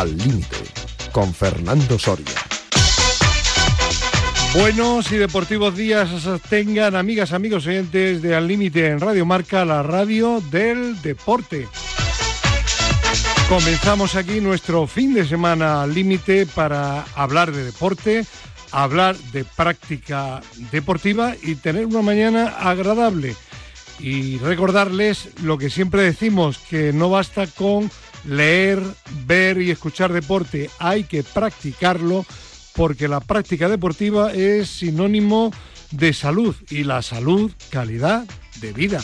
Al Límite, con Fernando Soria. Buenos y deportivos días tengan amigas, amigos oyentes de Al Límite en Radio Marca, la radio del deporte. Comenzamos aquí nuestro fin de semana al límite para hablar de deporte, hablar de práctica deportiva y tener una mañana agradable. Y recordarles lo que siempre decimos, que no basta con leer, ver y escuchar deporte, hay que practicarlo porque la práctica deportiva es sinónimo de salud y la salud calidad de vida.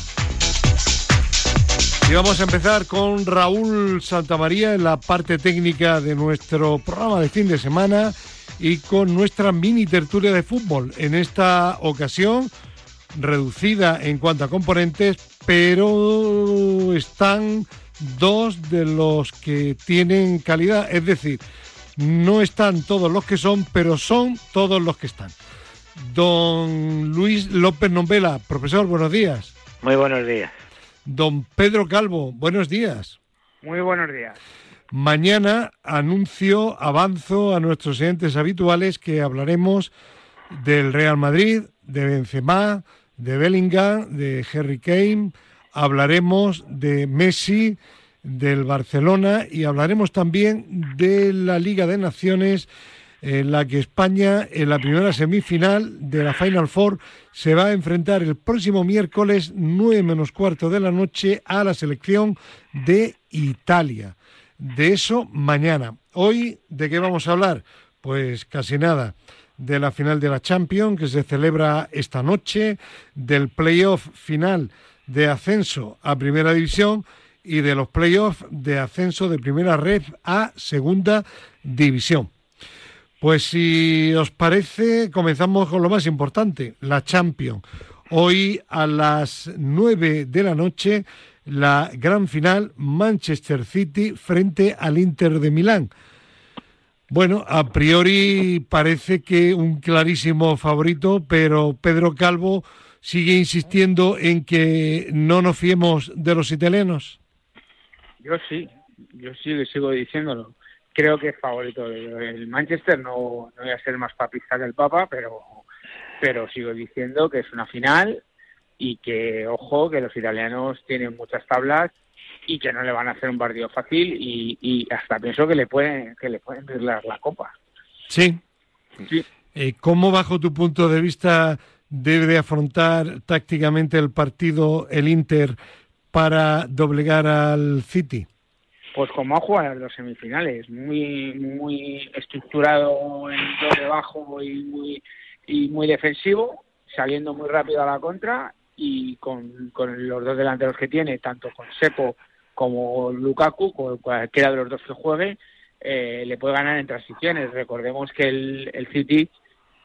Y vamos a empezar con Raúl Santamaría en la parte técnica de nuestro programa de fin de semana y con nuestra mini tertulia de fútbol. En esta ocasión, reducida en cuanto a componentes, pero están dos de los que tienen calidad, es decir, no están todos los que son, pero son todos los que están. Don Luis López Nombela, profesor, buenos días. Muy buenos días. Don Pedro Calvo, buenos días. Muy buenos días. Mañana anuncio, avanzo a nuestros clientes habituales que hablaremos del Real Madrid, de Benzema, de Bellingham, de Harry Kane, hablaremos de Messi, del Barcelona y hablaremos también de la Liga de Naciones en la que España en la primera semifinal de la Final Four se va a enfrentar el próximo miércoles 9 menos cuarto de la noche a la selección de Italia. De eso mañana. Hoy, ¿de qué vamos a hablar? Pues casi nada. De la final de la Champions que se celebra esta noche, del playoff final de ascenso a Primera División y de los playoffs de ascenso de Primera Red a Segunda División. Pues si os parece, comenzamos con lo más importante, la Champions. Hoy a las 9 de la noche, la gran final Manchester City frente al Inter de Milán. Bueno, a priori parece que un clarísimo favorito, pero Pedro Calvo sigue insistiendo en que no nos fiemos de los italianos. Yo sí, yo sí sigo diciéndolo. Creo que es favorito el Manchester, no, no voy a ser más papista que el Papa, pero, pero sigo diciendo que es una final y que, ojo, que los italianos tienen muchas tablas y que no le van a hacer un partido fácil y, hasta pienso que le pueden que le pueden la copa. Sí. sí. Eh, ¿Cómo, bajo tu punto de vista, debe afrontar tácticamente el partido el Inter para doblegar al City? Pues como ha jugado las semifinales, muy muy estructurado en dos de bajo y muy, y muy defensivo, saliendo muy rápido a la contra y con, con los dos delanteros que tiene, tanto con Sepo como Lukaku, cualquiera de los dos que juegue, eh, le puede ganar en transiciones. Recordemos que el, el City,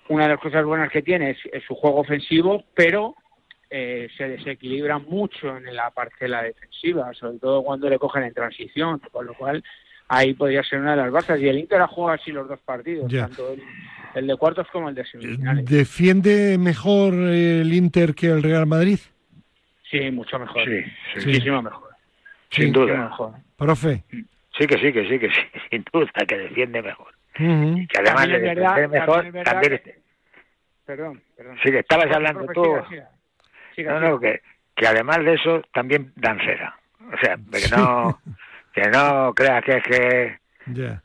una de las cosas buenas que tiene es su juego ofensivo, pero eh, se desequilibra mucho en la parcela defensiva, sobre todo cuando le cogen en transición, con lo cual ahí podría ser una de las bases. Y el Inter ha jugado así los dos partidos, tanto el, de cuartos como el de semifinales. ¿Defiende mejor el Inter que el Real Madrid? Sí, mucho mejor. Sí, muchísimo mejor. Sin duda. Mejor. Profe. Sí que sí, que sí, que sí, sin duda, que defiende mejor. Que además de defender mejor, también... Perdón, perdón. Sí, que estabas hablando tú no, no, que, que además de eso también dan cera. O sea, que no, que no creas que es que... Ya.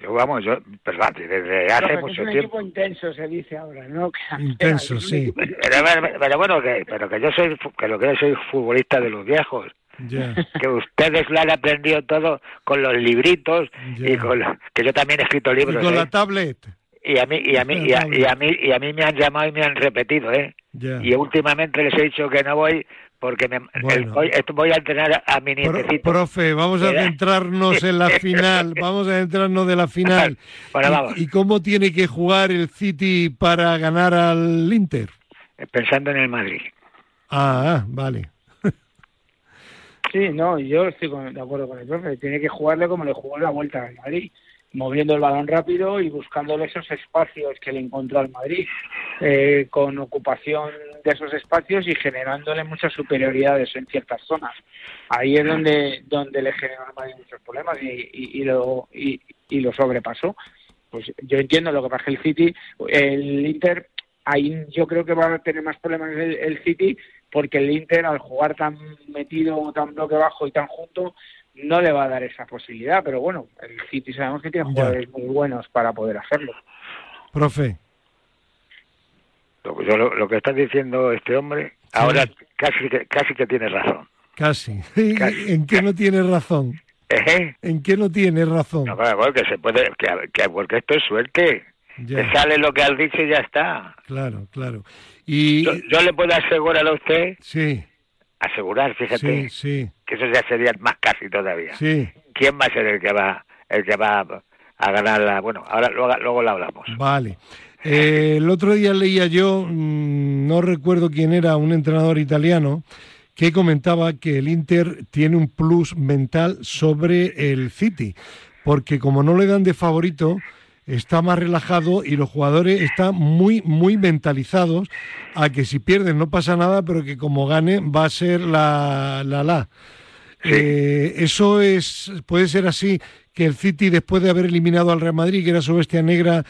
Yo, vamos, yo, pues desde hace mucho es un tiempo. Equipo intenso se dice ahora, ¿no? Intenso, sí. Pero, bueno, que, pero que yo soy, que lo que yo soy futbolista de los viejos. Que ustedes lo han aprendido todo con los libritos y con que yo también he escrito libros. Y con la ¿eh? tablet. Y a mí y a mí y a, y a, mí y a mí me han llamado y me han repetido, ¿eh? Y últimamente les he dicho que no voy porque me, voy, a entrenar a mi nietecito. profe, vamos a centrarnos en la final, vamos a centrarnos de la final. ¿Y, cómo tiene que jugar el City para ganar al Inter? Pensando en el Madrid. Ah, vale. Sí, no, yo estoy de acuerdo con el profe. Tiene que jugarle como le jugó la vuelta al Madrid moviendo el balón rápido y buscándole esos espacios que le encontró al Madrid, eh, con ocupación de esos espacios y generándole muchas superioridades en ciertas zonas. Ahí es donde donde le generó muchos problemas y, lo y, lo sobrepasó. Pues yo entiendo lo que pasa el City, el Inter, ahí yo creo que va a tener más problemas el, el City porque el Inter al jugar tan metido, tan bloque bajo y tan junto, no le va a dar esa posibilidad, pero bueno, el City sabemos que tiene jugadores muy buenos para poder hacerlo. Profe. Lo, lo, que está diciendo este hombre, ahora casi que, casi que tiene razón. Casi. ¿En qué no tiene razón? ¿Eh? ¿En qué no tiene razón? No, porque se puede, que, porque esto es suerte. Ya. sale lo que has dicho y ya está. Claro, claro. Y yo, le puedo asegurar a usted. Sí. Asegurar, fíjate. Sí, sí. Que eso ya sería más casi todavía. Sí. ¿Quién va a ser el que va, el que va a ganar la? Bueno, ahora luego, luego lo hablamos. Vale. Eh, el otro día leía yo, mm, no recuerdo quién era, un entrenador italiano, que comentaba que el Inter tiene un plus mental sobre el City, porque como no le dan de favorito, está más relajado y los jugadores están muy, muy mentalizados a que si pierden no pasa nada, pero que como gane va a ser la la. la. Eh, eso es puede ser así que el City después de haber eliminado al Real Madrid, que era su bestia negra,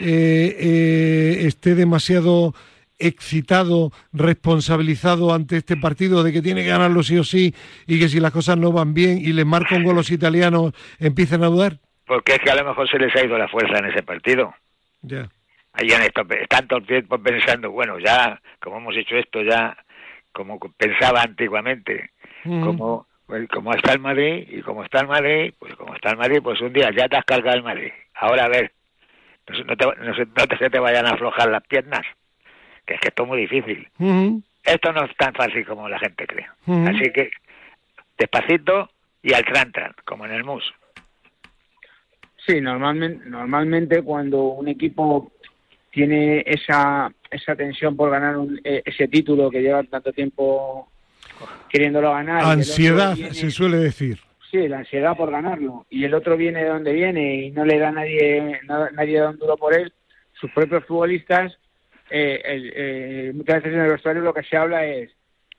eh, eh, esté demasiado excitado, responsabilizado ante este partido de que tiene que ganarlo sí o sí y que si las cosas no van bien y le marcan un gol los italianos empiezan a dudar? Porque es que a lo mejor se les ha ido la fuerza en ese partido. Ya. Ahí han estado tanto tiempo pensando, bueno, ya, como hemos hecho esto, ya, como pensaba antiguamente, como pues, como está el Madrid, y como está el Madrid, pues como está el Madrid, pues un día ya te has cargado el Madrid. Ahora a ver, no, te, no, te, te vayan a aflojar las piernas, que es que esto es muy difícil. Esto no es tan fácil como la gente cree. Así que despacito y al tran, como en el mus. Sí, normalmente, normalmente cuando un equipo tiene esa, esa tensión por ganar e, ese título que lleva tanto tiempo queriéndolo ganar. Ansiedad, se suele decir. Sí, la ansiedad por ganarlo. Y el otro viene de donde viene y no le da nadie, nadie da un duro por él. Sus propios futbolistas, eh, eh, muchas veces en el vestuario lo que se habla es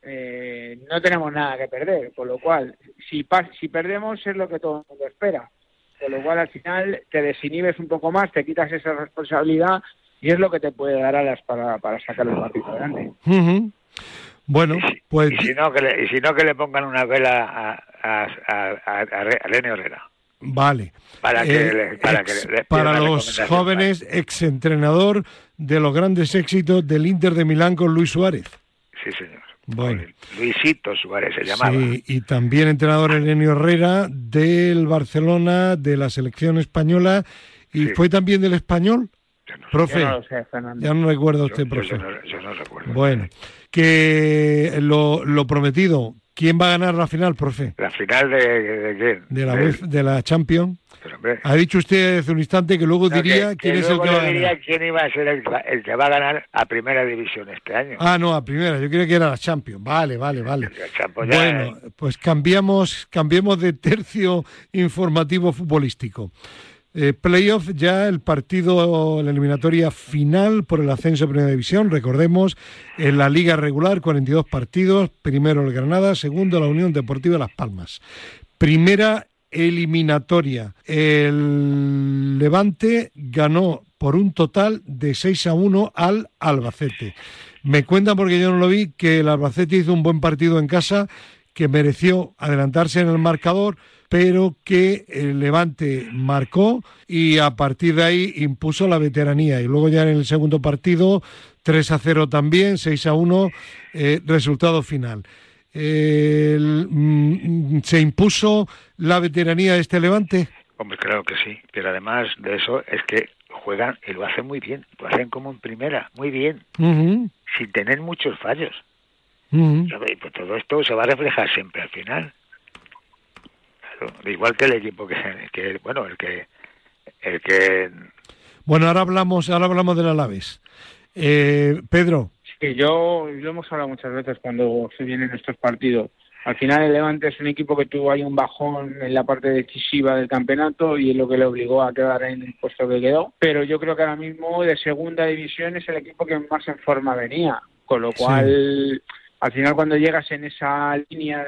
eh, no tenemos nada que perder, con lo cual, si, si perdemos es lo que todo el mundo espera. Con lo cual, al final, te desinhibes un poco más, te quitas esa responsabilidad y es lo que te puede dar alas para, para sacar el partido adelante. Bueno, pues... Y si, no, que le, y si no, que le pongan una vela a, a, a, a Lenny Herrera. Vale. Para, que, eh, para, que para los jóvenes, exentrenador de los grandes éxitos del Inter de Milán con Luis Suárez. Sí, señor. Bueno. Luisito Suárez se llamaba. Sí, y también entrenador Elenio Herrera del Barcelona, de la selección española, y fue también del español. profe, ya no recuerda usted, profe. Yo no, recuerdo. Bueno, que lo, lo, prometido, ¿quién va a ganar la final, profe? ¿La final de, de quién? De la, de la Champions. Ha dicho usted hace un instante que luego diría quién es el que va a ganar. quién iba a ser el, que va a ganar a Primera División este año. Ah, no, a Primera. Yo creía que era la Champions. Vale, vale, vale. Bueno, pues cambiamos, cambiemos de tercio informativo futbolístico. Eh, playoff ya el partido, la eliminatoria final por el ascenso a Primera División. Recordemos, en la liga regular, 42 partidos. Primero el Granada, segundo la Unión Deportiva Las Palmas. Primera eliminatoria. El Levante ganó por un total de 6 a 1 al Albacete. Me cuentan, porque yo no lo vi, que el Albacete hizo un buen partido en casa, que mereció adelantarse en el marcador, pero que el Levante marcó y a partir de ahí impuso la veteranía. Y luego ya en el segundo partido, 3 a 0 también, 6 a 1, eh, resultado final. Mm, ¿Se impuso la veteranía de este Levante? Hombre, claro que sí, pero además de eso es que juegan y lo hacen muy bien, lo hacen como en primera, muy bien, sin tener muchos fallos. pues todo esto se va a reflejar siempre al final. Igual que el equipo que, que, bueno, el que el que Bueno, ahora hablamos, ahora hablamos del Alaves. Eh, Pedro, Sí, yo lo hemos hablado muchas veces cuando se vienen estos partidos. Al final el Levante es un equipo que tuvo ahí un bajón en la parte decisiva del campeonato y es lo que le obligó a quedar en el puesto que quedó. Pero yo creo que ahora mismo de segunda división es el equipo que más en forma venía. con lo cual al final cuando llegas en esa línea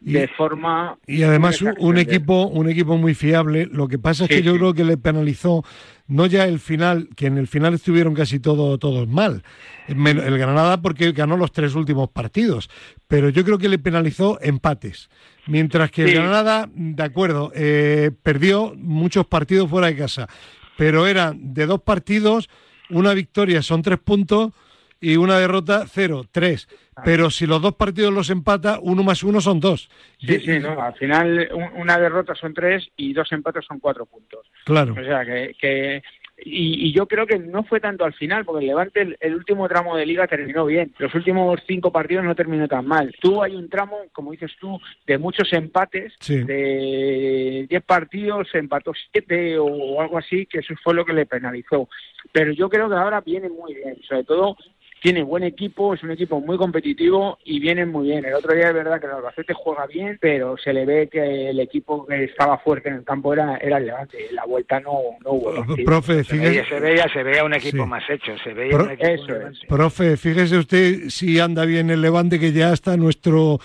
de, forma y además un, equipo un equipo muy fiable. Lo que pasa es que yo creo que le penalizó no ya el final que en el final estuvieron casi todo, todos mal el Granada porque ganó los tres últimos partidos pero yo creo que le penalizó empates. Mientras que el Granada de acuerdo eh, perdió muchos partidos fuera de casa pero eran de dos partidos una victoria son tres puntos y una derrota cero, tres. Pero si los dos partidos los empata, uno más uno son dos. Sí, sí, no, al final una derrota son tres y dos empates son cuatro puntos. Claro. O sea, que, y, yo creo que no fue tanto al final, porque el Levante el, último tramo de liga terminó bien. Los últimos cinco partidos no terminó tan mal. Tú hay un tramo, como dices tú, de muchos empates, de diez partidos, empató siete o algo así, que eso fue lo que le penalizó. Pero yo creo que ahora viene muy bien, sobre todo tiene buen equipo, es un equipo muy competitivo y viene muy bien. El otro día es verdad que el Albacete juega bien, pero se le ve que el equipo que estaba fuerte en el campo era, era el Levante. La vuelta no, no hubo. Profe, fíjese... Se veía, se veía un equipo más hecho, se veía un equipo Profe, fíjese usted si anda bien el Levante, que ya está nuestro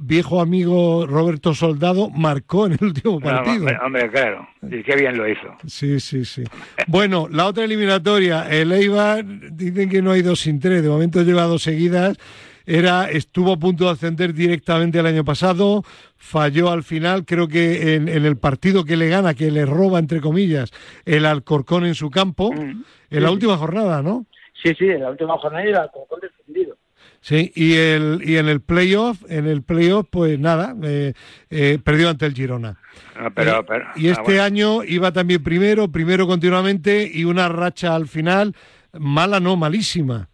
viejo amigo Roberto Soldado marcó en el último partido. hombre, claro, y qué bien lo hizo. Sí, sí, sí. Bueno, la otra eliminatoria, el Eibar, dicen que no hay dos sin tres, de momento lleva dos seguidas. Era, estuvo a punto de ascender directamente el año pasado, falló al final, creo que en, el partido que le gana, que le roba, entre comillas, el Alcorcón en su campo, mm. en la última jornada, ¿no? Sí, sí, en la última jornada el Alcorcón defendido. Sí, y, el, y en el playoff, en el playoff, pues nada, eh, eh, perdió ante el Girona. Ah, pero, eh, pero, y este ah, año iba también primero, primero continuamente y una racha al final, mala no, malísima.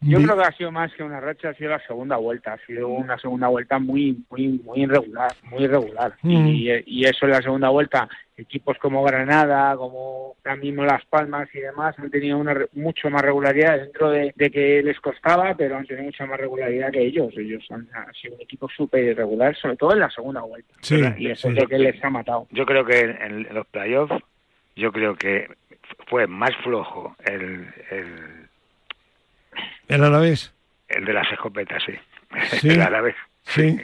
Yo creo que ha sido más que una racha, ha sido la segunda vuelta, ha sido una segunda vuelta muy muy muy irregular, muy irregular. Mm. Y, y, eso en la segunda vuelta, equipos como Granada, como también Las Palmas y demás han tenido una mucho más regularidad dentro de, que les costaba, pero han tenido mucha más regularidad que ellos. Ellos han, sido un equipo súper irregular, sobre todo en la segunda vuelta. y eso es lo que les ha matado. Yo creo que en, los playoffs, yo creo que fue más flojo el, el ¿El Alavés? El de las escopetas, sí. ¿Sí? El Alavés. Sí.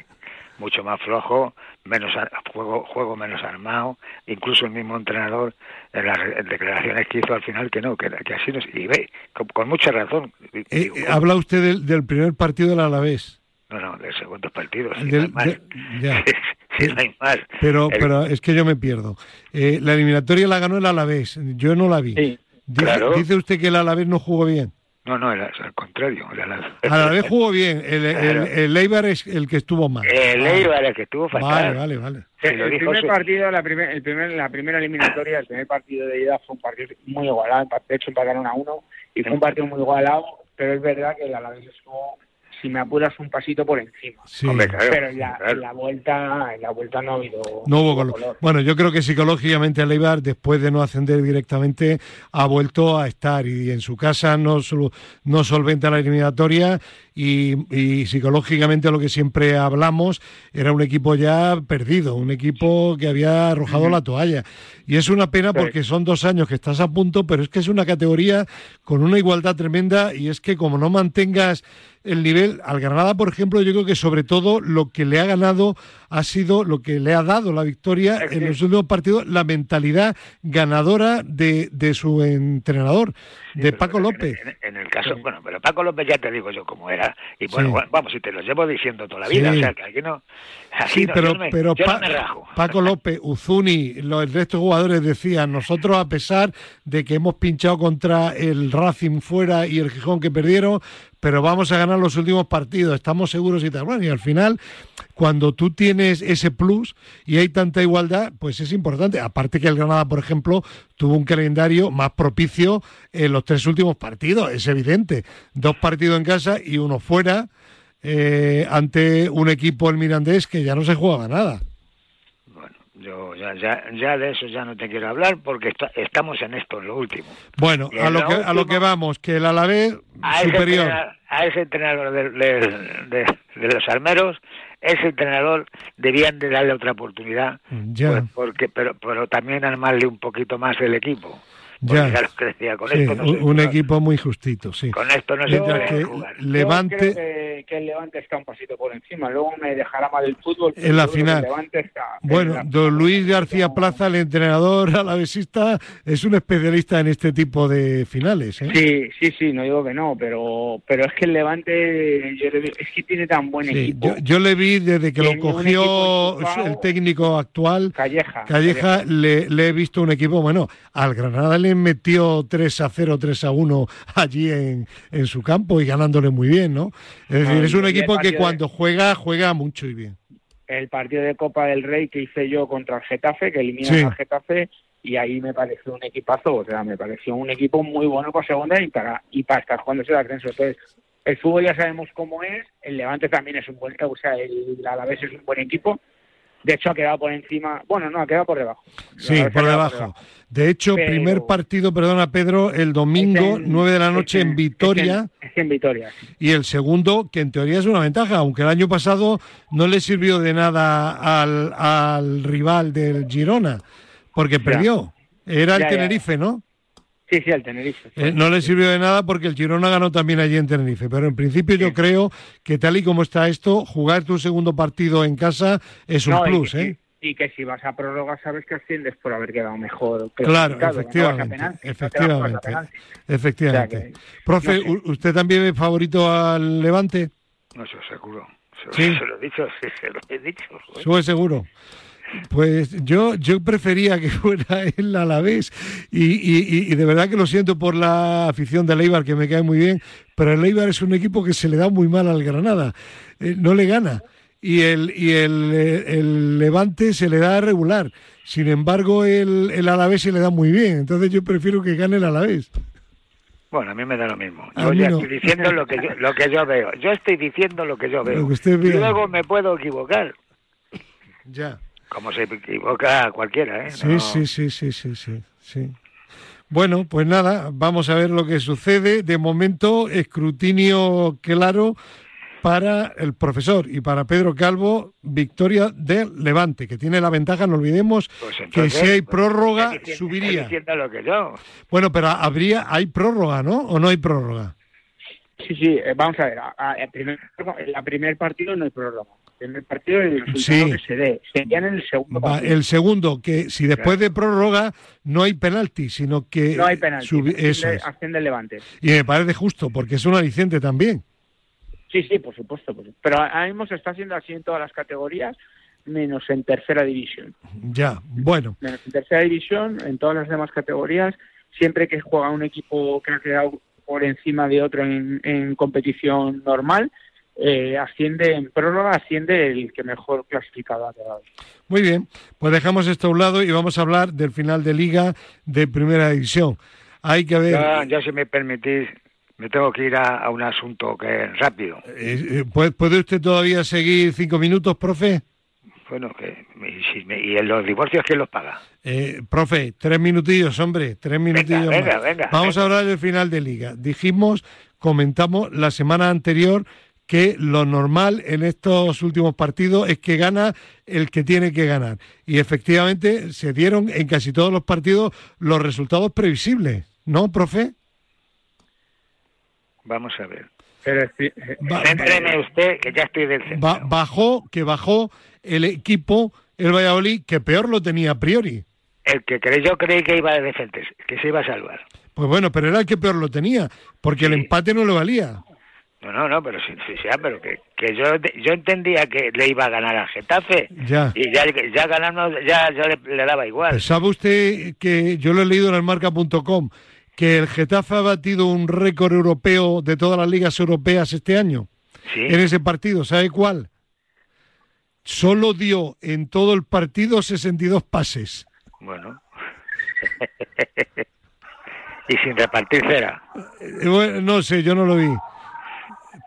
Mucho más flojo, menos juego, juego menos armado, incluso el mismo entrenador en las declaraciones que hizo al final que no, que, que así no y ve, con, mucha razón. Eh, habla usted del, primer partido del Alavés. No, no, del segundo partido. Si no ya. si no hay más. Pero, pero es que yo me pierdo. Eh, la eliminatoria la ganó el Alavés, yo no la vi. Sí, dice, dice usted que el Alavés no jugó bien. No, no, era al contrario. A la vez jugó bien. El, el, Eibar es el que estuvo mal. El Eibar es el que estuvo fatal. Vale, vale, vale. el, primer partido, la, primer, el primer, la primera eliminatoria, el primer partido de ida fue un partido muy igualado. De hecho, empataron a uno y fue un partido muy igualado. Pero es verdad que el Alavés estuvo si me apuras un pasito por encima. pero ya en la vuelta, en la vuelta no ha habido. No hubo color. Bueno, yo creo que psicológicamente Leibar, después de no ascender directamente, ha vuelto a estar y en su casa no, no solventa la eliminatoria y, psicológicamente lo que siempre hablamos era un equipo ya perdido, un equipo que había arrojado la toalla. Y es una pena porque son dos años que estás a punto, pero es que es una categoría con una igualdad tremenda y es que como no mantengas el nivel al Granada, por ejemplo, yo creo que sobre todo lo que le ha ganado ha sido lo que le ha dado la victoria en los últimos partidos, la mentalidad ganadora de, de su entrenador, de Paco López. En, el caso, bueno, pero Paco López ya te digo yo cómo era. Y bueno, vamos, y te lo llevo diciendo toda la vida, o sea, que aquí no... sí, pero, pero Paco López, Uzuni, los, el resto de jugadores decían, nosotros a pesar de que hemos pinchado contra el Racing fuera y el Gijón que perdieron, pero vamos a ganar los últimos partidos, estamos seguros y tal. Bueno, y al final, cuando tú tienes ese plus y hay tanta igualdad, pues es importante. Aparte que el Granada, por ejemplo, tuvo un calendario más propicio en los tres últimos partidos, es evidente. Dos partidos en casa y uno fuera eh, ante un equipo, el Mirandés, que ya no se jugaba nada. Yo ya, ya, ya de eso ya no te quiero hablar porque estamos en esto, en lo último. Bueno, a lo, que, a lo que vamos, que el Alavés superior. a ese entrenador de, los armeros, ese entrenador debían de darle otra oportunidad. Ya. Pues, porque, pero, pero también armarle un poquito más el equipo. Ya, ya que decía, con esto no un, equipo muy justito, sí. Con esto no se puede jugar. Levante... que, que, el Levante está un pasito por encima, luego me dejará mal el fútbol. En la final. bueno, don Luis García Plaza, el entrenador alavesista, es un especialista en este tipo de finales. ¿eh? Sí, sí, sí, no digo que no, pero pero es que el Levante es que tiene tan buen equipo. Yo, le vi desde que lo cogió el técnico actual, Calleja, Calleja, Le, he visto un equipo, bueno, al Granada le metió 3 a 0, 3 a 1 allí en, en su campo y ganándole muy bien, ¿no? Es decir, es un equipo que cuando juega, juega mucho y bien. El partido de Copa del Rey que hice yo contra el Getafe, que eliminó al Getafe, y ahí me pareció un equipazo, o sea, me pareció un equipo muy bueno con segunda y para, y para estar jugando ese ascenso. Entonces, el fútbol ya sabemos cómo es, el Levante también es un buen, o sea, el Alavés es un buen equipo, de hecho, ha quedado por encima. Bueno, no, ha quedado por debajo. Sí, por debajo. De hecho, primer partido, perdona Pedro, el domingo, 9 de la noche en, Vitoria. Es en, Vitoria. Y el segundo, que en teoría es una ventaja, aunque el año pasado no le sirvió de nada al, al rival del Girona, porque perdió. Era el Tenerife, ¿no? Sí, sí, al Tenerife. Eh, no le sirvió de nada porque el Girona ganó también allí en Tenerife, pero en principio yo creo que tal y como está esto, jugar tu segundo partido en casa es un plus, y, ¿eh? Y que si vas a prórroga sabes que asciendes por haber quedado mejor. Claro, efectivamente, efectivamente, efectivamente. Profe, ¿usted también es favorito al Levante? No, eso seguro. ¿Sí? Se lo he dicho, sí, se lo he dicho. Sube seguro. Pues yo, yo prefería que fuera él a la vez y, y, y, de verdad que lo siento por la afición de Leibar que me cae muy bien, pero el Leibar es un equipo que se le da muy mal al Granada, eh, no le gana y el, y el, el, Levante se le da regular, sin embargo el, el Alavés se le da muy bien, entonces yo prefiero que gane el Alavés. Bueno, a mí me da lo mismo. Yo ya estoy diciendo lo que yo, lo que yo veo. Yo estoy diciendo lo que yo veo. y luego me puedo equivocar. Ya. Como se equivoca cualquiera, ¿eh? Sí, sí, sí, sí, sí, sí, sí. Bueno, pues nada, vamos a ver lo que sucede. De momento, escrutinio claro para el profesor y para Pedro Calvo, victoria del Levante, que tiene la ventaja, no olvidemos, pues que si hay pues, prórroga, subiría. Lo que yo. Bueno, pero habría, hay prórroga, ¿no? ¿O no hay prórroga? Sí, sí, eh, vamos a ver, en el primer partido no hay prórroga en el partido el resultado que se dé. Sería en el segundo partido. El segundo, que si después de prórroga no hay penalti, sino que... No hay penalti, eso acción del Levante. Y me parece justo, porque es un aliciente también. Sí, sí, por supuesto. Pero ahora mismo se está haciendo así en todas las categorías, menos en tercera división. Ya, bueno. Menos en tercera división, en todas las demás categorías, siempre que juega un equipo que ha quedado por encima de otro en, en competición normal, eh, asciende en prórroga, asciende el que mejor clasificado ha quedado. Muy bien, pues dejamos esto a un lado y vamos a hablar del final de liga de primera división. Hay que ver. Ya, si me permitís, me tengo que ir a, un asunto que es rápido. Eh, eh, ¿Puede usted todavía seguir cinco minutos, profe? Bueno, que, y, en los divorcios quién los paga? profe, tres minutillos, hombre, tres minutillos. Venga, venga, Vamos a hablar del final de liga. Dijimos, comentamos la semana anterior que lo normal en estos últimos partidos es que gana el que tiene que ganar. Y efectivamente se dieron en casi todos los partidos los resultados previsibles, ¿no, profe? Vamos a ver. Pero eh, usted, que ya estoy del centro. bajó, que bajó el equipo, el Valladolid, que peor lo tenía a priori. El que yo creí que iba a defenderse, que se iba a salvar. Pues bueno, pero era el que peor lo tenía, porque el empate no le valía. No, no, no, pero sí, sí, pero que, que yo yo entendía que le iba a ganar a Getafe ya. y ya, ya ganando ya, ya le, daba igual. Pues ¿Sabe usted que yo lo he leído en el marca.com que el Getafe ha batido un récord europeo de todas las ligas europeas este año? ¿Sí? En ese partido, ¿sabe cuál? Solo dio en todo el partido 62 pases. Bueno. y sin repartir cera. Eh, no sé, yo no lo vi.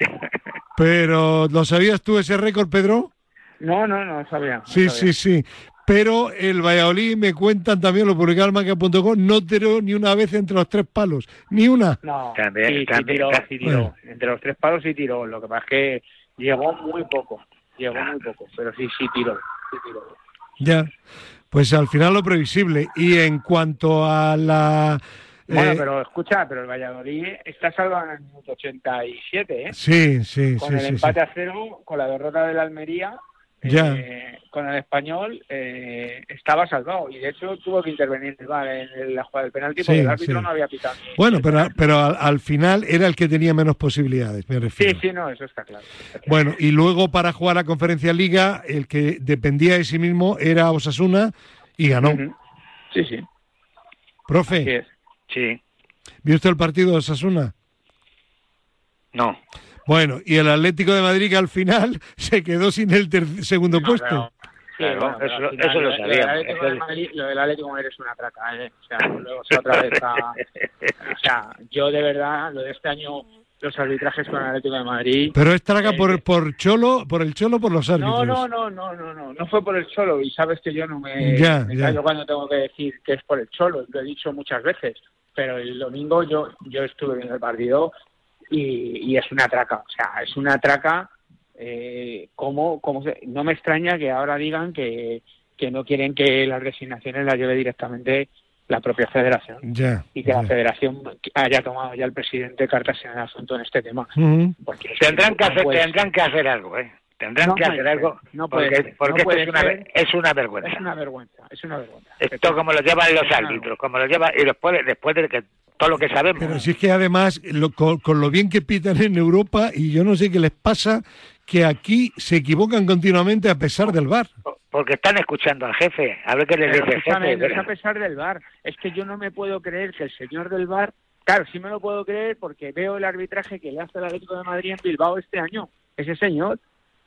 Pero, ¿lo sabías tú ese récord, Pedro? No, no, no sabía. sí, sí, sí. Pero el Valladolid, me cuentan también, lo publicaron en no tiró ni una vez entre los tres palos. Ni una. No, sí, tiró, sí tiró. Entre los tres palos sí tiró. Lo que pasa es que llegó muy poco. Llegó muy poco. Pero sí, sí tiró. Sí tiró. Ya. Pues al final lo previsible. Y en cuanto a la... Bueno, eh, pero escucha, pero el Valladolid está salvado en el minuto 87, ¿eh? Sí, sí, Con sí, el sí, empate sí. a cero, con la derrota del Almería, Ya. eh, con el español, eh, estaba salvado. Y de hecho tuvo que intervenir el VAR en la jugada del penalti porque Sí, el árbitro sí. no había pitado. Bueno, pero, pero al, al final era el que tenía menos posibilidades, me Sí, refiero. sí, no, eso está claro. está claro. Bueno, y luego para jugar la Conferencia Liga, el que dependía de sí mismo era Osasuna y ganó. Sí, sí, Profe. Sí, ¿vio usted el partido de Osasuna? no. Bueno, y el Atlético de Madrid que al final se quedó sin el segundo No, puesto. Claro, eso- al final eso lo es- Madrid- Lo del Atlético de Madrid es una traca, ¿eh? O sea, luego se otra vez a- O sea, yo de verdad, lo de este año, los arbitrajes con el Atlético de Madrid... Pero es traga Eh, por, por Cholo, por el Cholo, por los árbitros. No, no, no, no, no, no, no fue por el Cholo y sabes que yo no me, Ya, me ya. callo cuando tengo que decir que es por el Cholo, lo he dicho muchas veces, pero el domingo yo yo estuve viendo el partido y, y es una traca, o sea, es una traca, eh, como, como se- no me extraña que ahora digan que, que no quieren que las designaciones las lleve directamente la propia federación y que la federación haya tomado ya el presidente cartas en el asunto en este tema. Ujú. Porque Tendrán que hacer, tendrán que hacer algo, ¿eh? Tendrán No que hacer algo no puede porque, ser, porque no esto es una, es una vergüenza. Es una vergüenza, es una vergüenza. Esto como lo llevan los árbitros, como lo llevan y después, después de que todo lo que sabemos. Pero si es que además, lo- con, con lo bien que pitan en Europa, y yo no sé qué les pasa, que aquí se equivocan continuamente a pesar del VAR. Porque están escuchando al jefe, a ver qué les dice el jefe. es a pesar del bar. Es que yo no me puedo creer que el señor del bar, claro, sí me lo puedo creer porque veo el arbitraje que le hace el Atlético de Madrid en Bilbao este año, ese señor.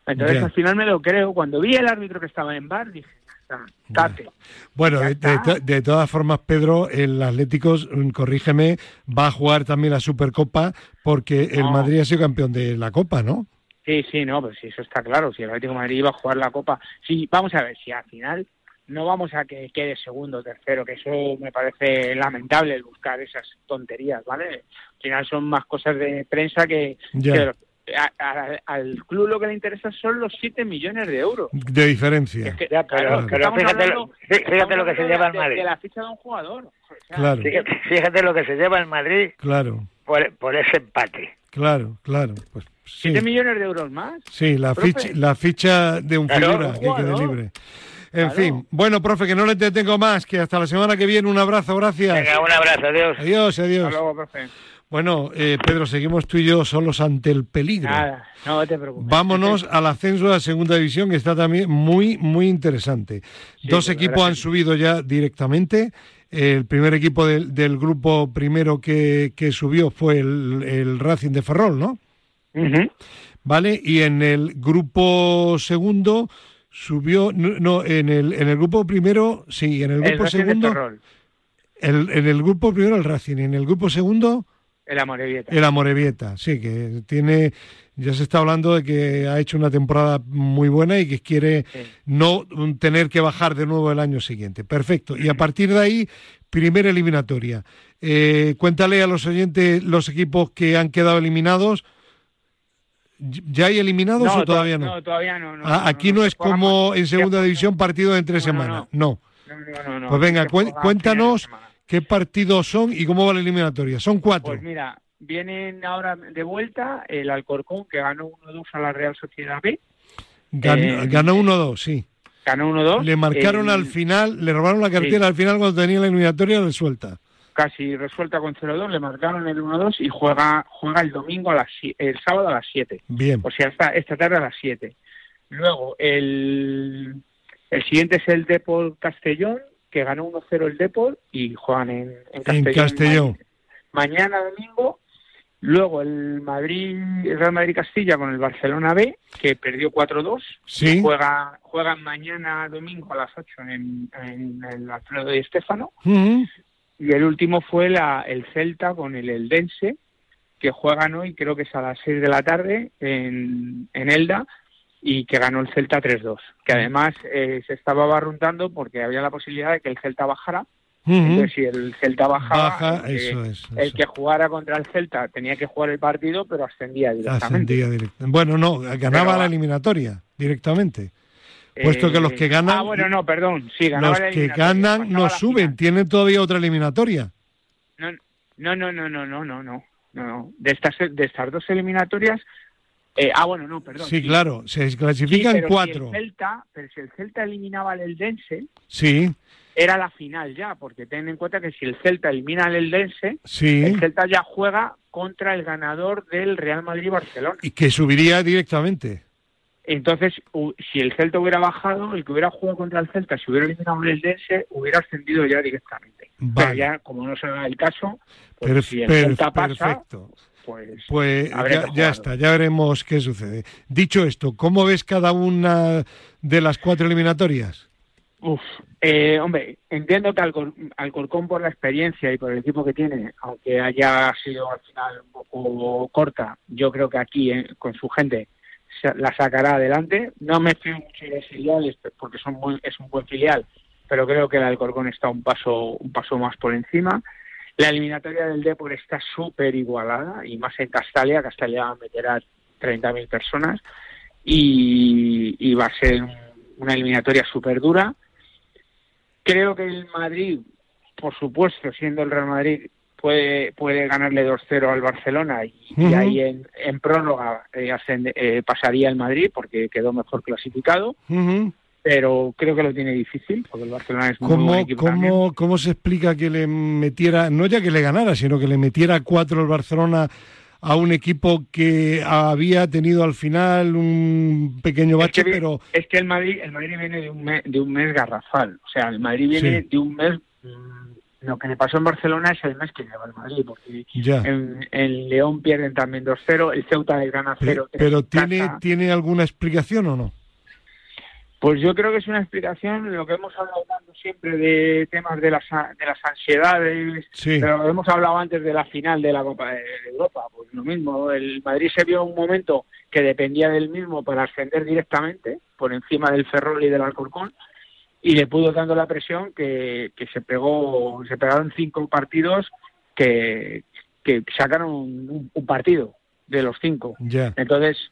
Entonces Ya. al final me lo creo. Cuando vi el árbitro que estaba en bar, dije, "Ya está, tate. Bueno, Ya de, está. todas formas, Pedro, el Atlético, mm, corrígeme, va a jugar también la Supercopa porque el. Madrid ha sido campeón de la Copa, ¿no? Sí, sí, no, pues sí, eso está claro. Si el Atlético de Madrid iba a jugar la Copa, sí, vamos a ver, si al final no vamos a que quede segundo o tercero, que eso me parece lamentable buscar esas tonterías, ¿vale? Al final son más cosas de prensa que, Ya. que a- a- al club lo que le interesa son los 7 millones de euros. De diferencia. Es que, Ya, pero- claro, pero fíjate lo- hablando- fí- fíjate lo que se lleva el de- Madrid. De la ficha de un jugador. O sea, Claro. Fíjate, fíjate lo que se lleva el Madrid Claro, por, por ese empate. claro, claro. Pues sí, 7 millones de euros más. sí la, Profe. ficha, la ficha de un Claro, figura que quede libre. En Claro. fin, bueno, profe, que no le entretengo más, que hasta la semana que viene. Un abrazo, gracias. Venga, un abrazo, adiós. Adiós, adiós. Hasta luego, profe. Bueno, eh, Pedro, seguimos tú y yo solos ante el peligro. Nada, no te preocupes. Vámonos al ascenso a la segunda división, que está también muy, muy interesante. Sí, Dos equipos han subido ya directamente. El primer equipo del, del grupo primero que, que subió fue el, el Racing de Ferrol, ¿no? ¿Vale? Y en el grupo segundo subió, no, en el, en el grupo primero, sí, en el El grupo de segundo, Ferrol, el, en el grupo primero el Racing, y en el grupo segundo el Amorebieta. el Amorebieta, sí, que tiene, ya se está hablando de que ha hecho una temporada muy buena y que quiere Sí. no tener que bajar de nuevo el año siguiente. Perfecto. Y a partir de ahí, primera eliminatoria. Eh, cuéntale a los oyentes los equipos que han quedado eliminados. ¿Ya hay eliminados o to- todavía no? No, todavía no. no, Ah, aquí no, es como en segunda se- división partido en tres No, no, semanas. No. Pues venga, cuéntanos semana. Qué partidos son y cómo va la eliminatoria. Son cuatro. Pues mira, vienen ahora de vuelta el Alcorcón, que ganó 1-2 a la Real Sociedad B. Gan- eh, ganó 1-2, sí. Ganó 1-2. Le marcaron El- al final, le robaron la cartera al final cuando tenía la eliminatoria resuelta. Casi resuelta con 0-2, le marcaron el 1-2 y juega juega el domingo, a las el sábado a las 7. Bien. O sea, esta, esta tarde a las 7. Luego, el, el siguiente es el Depol Castellón, que ganó 1-0 el Depol y juegan en, en Castellón. En Castellón. ma- mañana domingo. Luego el Madrid, el Real Madrid Castilla con el Barcelona B, que perdió 4-2. Sí. Juega, juegan mañana domingo a las 8 en, en el Alfredo de Estéfano. Ujú. Y el último fue la, el Celta con el Eldense, que juegan hoy, creo que es a las 6 de la tarde, en, en Elda, y que ganó el Celta 3-2. Que además eh, se estaba barruntando porque había la posibilidad de que el Celta bajara. Entonces, si el Celta bajaba, Baja, el, que, eso es. el eso. que jugara contra el Celta tenía que jugar el partido, pero ascendía directamente. Ascendía. Bueno, no, ganaba Pero la eliminatoria directamente. Puesto que los que ganan. Ah, bueno, no, perdón. Sí, los que ganan no suben, tienen todavía otra eliminatoria. No, no, no, no, no, no, no, no. De estas, de estas dos eliminatorias. Eh, ah, bueno, no, perdón. Sí, claro, se clasifican cuatro. Si el Celta, pero si el Celta eliminaba al Eldense. Sí. Era la final ya, porque ten en cuenta que si el Celta elimina al Eldense, sí. el Celta ya juega contra el ganador del Real Madrid-Barcelona. Y que subiría directamente. Entonces, si el Celta hubiera bajado, el que hubiera jugado contra el Celta, si hubiera eliminado el Dense, hubiera ascendido ya directamente. Pero ya, como no se da el caso, pues si el Celta pasa, pues, pues ya, está, ya veremos qué sucede. Dicho esto, ¿cómo ves cada una de las cuatro eliminatorias? Uf, eh, hombre, entiendo que Alcorcón por la experiencia y por el equipo que tiene, aunque haya sido al final un poco corta, yo creo que aquí eh, con su gente la sacará adelante. No me fío mucho de los filiales porque son es un buen filial, pero creo que el Alcorcón está un paso, un paso más por encima. La eliminatoria del Depor está súper igualada y más en Castalia. Castalia meterá 30.000 personas y, y va a ser una eliminatoria súper dura. Creo que el Madrid, por supuesto, siendo el Real Madrid, puede, puede ganarle 2-0 al Barcelona y, ahí en, en prórroga eh, eh, pasaría el Madrid porque quedó mejor clasificado. Pero creo que lo tiene difícil porque el Barcelona es muy ¿Cómo, buen equipo ¿cómo, ¿Cómo se explica que le metiera, no ya que le ganara, sino que le metiera cuatro el Barcelona a un equipo que había tenido al final un pequeño bache, pero... Es que el Madrid, el Madrid viene de un, mes, de un mes garrafal, o sea, el Madrid viene de un mes mm, lo que le pasó en Barcelona es el mes que lleva el Madrid, porque en, León pierden también 2-0, el Ceuta les gana 0 Pero, ¿tiene, ¿tiene alguna explicación o no? Pues yo creo que es una explicación lo que hemos hablado siempre de temas de las, de las ansiedades, pero hemos hablado antes de la final de la Copa de Europa, pues lo mismo, el Madrid se vio un momento que dependía del mismo para ascender directamente por encima del Ferrol y del Alcorcón, y le pudo dando la presión que, que se pegó, se pegaron cinco partidos que, que sacaron un, partido de los cinco. Entonces,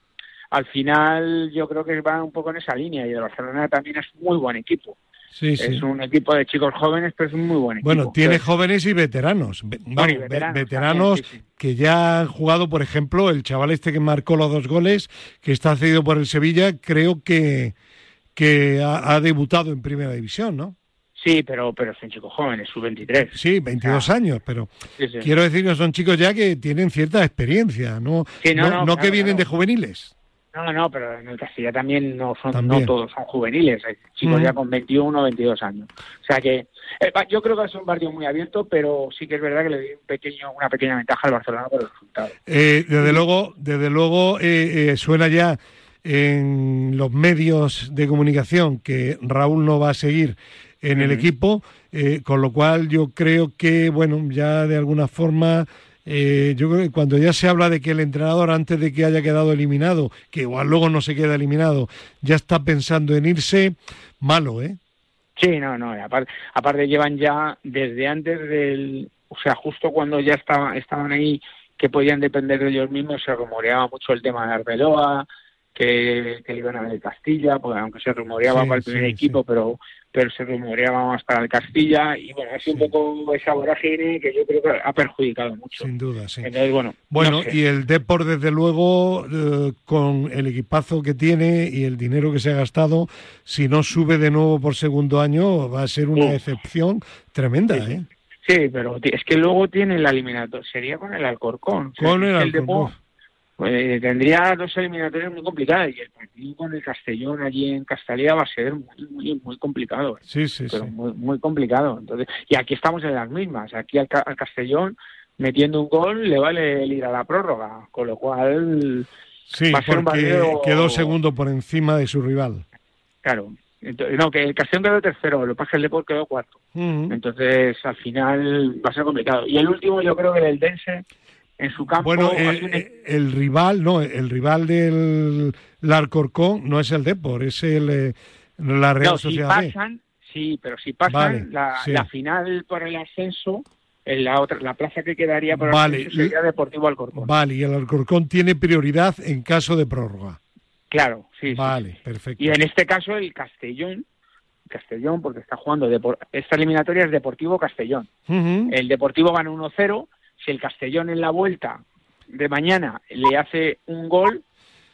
al final yo creo que va un poco en esa línea y el Barcelona también es muy buen equipo. es un equipo de chicos jóvenes, pero es un muy buen equipo. Bueno, tiene jóvenes y veteranos. veteranos, que ya han jugado, por ejemplo, el chaval este que marcó los dos goles, que está cedido por el Sevilla, creo que, que ha, debutado en Primera División, ¿no? Sí, pero pero son chicos jóvenes, sub 23. Sí, 22 años, pero quiero decir que son chicos ya que tienen cierta experiencia, no no, que vienen de juveniles. No, no, pero en el Castilla también no son no todos son juveniles, hay chicos ya con 21 o 22 años. O sea que eh, yo creo que es un partido muy abierto, pero sí que es verdad que le di un pequeño, una pequeña ventaja al Barcelona por el resultado. Eh, desde luego, desde luego eh, suena ya en los medios de comunicación que Raúl no va a seguir en el equipo, eh, con lo cual yo creo que, bueno, ya de alguna forma, eh, yo creo que cuando ya se habla de que el entrenador, antes de que haya quedado eliminado, que igual luego no se queda eliminado, ya está pensando en irse, malo, ¿eh? Sí, no, no, aparte, aparte llevan ya desde antes del, o sea, justo cuando ya estaba, estaban ahí que podían depender de ellos mismos, se rumoreaba mucho el tema de Arbeloa, que, le iban a ver Castilla, pues, aunque se rumoreaba para el primer equipo, pero pero se rumoreaba más para el Castilla y bueno, ha sido un poco esa vorágine que yo creo que ha perjudicado mucho. Sin duda, sí. bueno, bueno y el Depor desde luego eh, con el equipazo que tiene y el dinero que se ha gastado, si no sube de nuevo por segundo año va a ser una excepción tremenda, sí. ¿eh? Sí, pero es que luego tiene el eliminatorio, sería con el Alcorcón. Con el Alcorcón. Pues tendría dos eliminatorias muy complicadas y el partido con el Castellón allí en Castalia va a ser muy muy, complicado. ¿eh? Sí, sí, Pero Muy, muy complicado. Entonces, y aquí estamos en las mismas. Aquí al, Castellón metiendo un gol le vale el ir a la prórroga, con lo cual sí, va a ser un quedó segundo por encima de su rival. Claro. Entonces, no, que el Castellón quedó tercero, lo que pasa es que el Deport quedó cuarto. Entonces, al final va a ser complicado. Y el último, yo creo que el Dense en su campo. Bueno, el, rival, no, el rival del Alcorcón no es el Depor, es el eh, la Real Sociedad. Si pasan, sí, pero si pasan la, final por el ascenso, en la otra, la plaza que quedaría por el ascenso sería Deportivo Alcorcón. Vale, y el Alcorcón tiene prioridad en caso de prórroga. Claro, sí. Vale, perfecto. Y en este caso el Castellón, Castellón, porque está jugando, esta eliminatoria es Deportivo Castellón. El Deportivo gana 1-0, si el Castellón en la vuelta de mañana le hace un gol,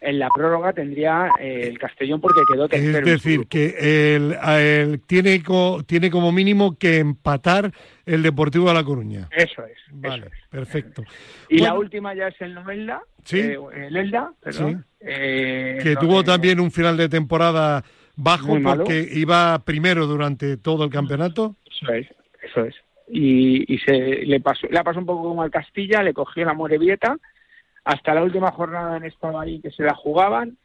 en la prórroga tendría eh, el Castellón porque quedó tercero. Es decir, que el, tiene, tiene como mínimo que empatar el Deportivo de La Coruña. Eso es. Vale, perfecto. Y la última ya es el Novelda, ¿Sí? Eh, el Elda, perdón, eh, que tuvo también un final de temporada bajo porque iba primero durante todo el campeonato. Eso es, eso es. Y, y se le pasó, le pasó un poco como al Castilla, le cogió la Morevieta hasta la última jornada han estado ahí que se la jugaban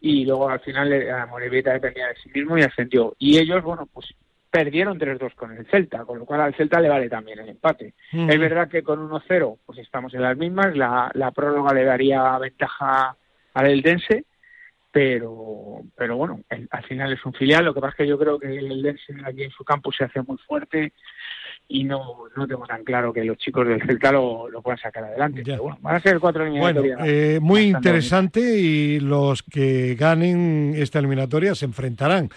y luego al final la Morevieta dependía de sí mismo y ascendió. Y ellos, bueno, pues perdieron 3-2 con el Celta, con lo cual al Celta le vale también el empate. Es verdad que con 1-0 pues estamos en las mismas, la, la prórroga le daría ventaja al Eldense, pero pero bueno, al final es un filial, lo que pasa es que yo creo que el Eldense aquí en su campo se hace muy fuerte y no, no tengo tan claro que los chicos del Celta lo, puedan sacar adelante. bueno, van a ser cuatro eliminatorias. Bueno, eh, muy interesante y los que ganen esta eliminatoria se enfrentarán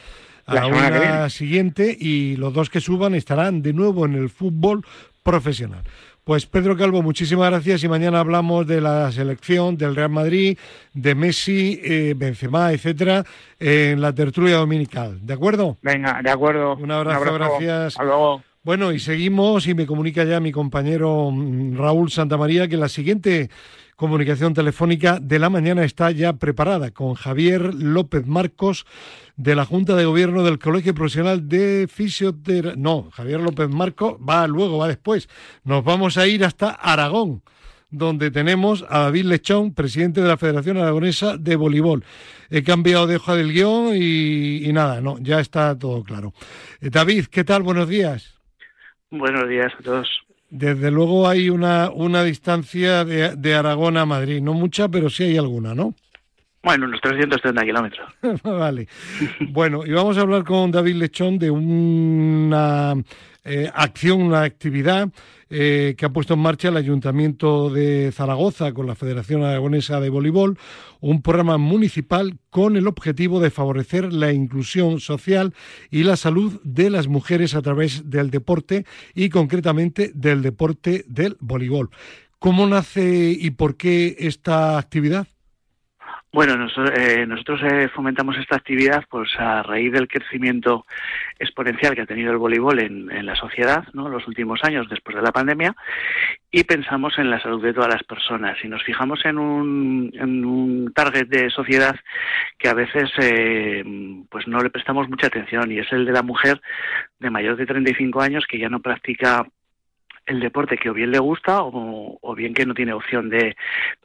a la una siguiente y los dos que suban estarán de nuevo en el fútbol profesional. Pues Pedro Calvo, muchísimas gracias y mañana hablamos de la selección del Real Madrid, de Messi, eh, Benzema, etcétera, en la tertulia dominical. ¿De acuerdo? Venga, de acuerdo. Un abrazo, gracias. Hasta luego. Bueno, y seguimos y me comunica ya mi compañero mm, Raúl Santamaría que la siguiente comunicación telefónica de la mañana está ya preparada con Javier López Marcos de la Junta de Gobierno del Colegio Profesional de Fisioterapia. No, Javier López Marcos va luego, va después. Nos vamos a ir hasta Aragón donde tenemos a David Lechón, presidente de la Federación Aragonesa de Voleibol. He cambiado de hoja del guion y, nada, no, ya está todo claro. Eh, David, ¿qué tal? Buenos días. Buenos días a todos. Desde luego hay una, una distancia de, de Aragón a Madrid, no mucha, pero sí hay alguna, ¿no? Bueno, unos 330 kilómetros. vale. bueno, y vamos a hablar con David Lechón de una eh, acción, una actividad eh, que ha puesto en marcha el Ayuntamiento de Zaragoza con la Federación Aragonesa de Voleibol, un programa municipal con el objetivo de favorecer la inclusión social y la salud de las mujeres a través del deporte y concretamente del deporte del voleibol. ¿Cómo nace y por qué esta actividad? Bueno, eh, nosotros, eh, fomentamos esta actividad pues a raíz del crecimiento exponencial que ha tenido el voleibol en, la sociedad, ¿no? Los últimos años después de la pandemia y pensamos en la salud de todas las personas y nos fijamos en un, en un target de sociedad que a veces eh, pues no le prestamos mucha atención y es el de la mujer de mayor de 35 años que ya no practica el deporte que o bien le gusta o, bien que no tiene opción de,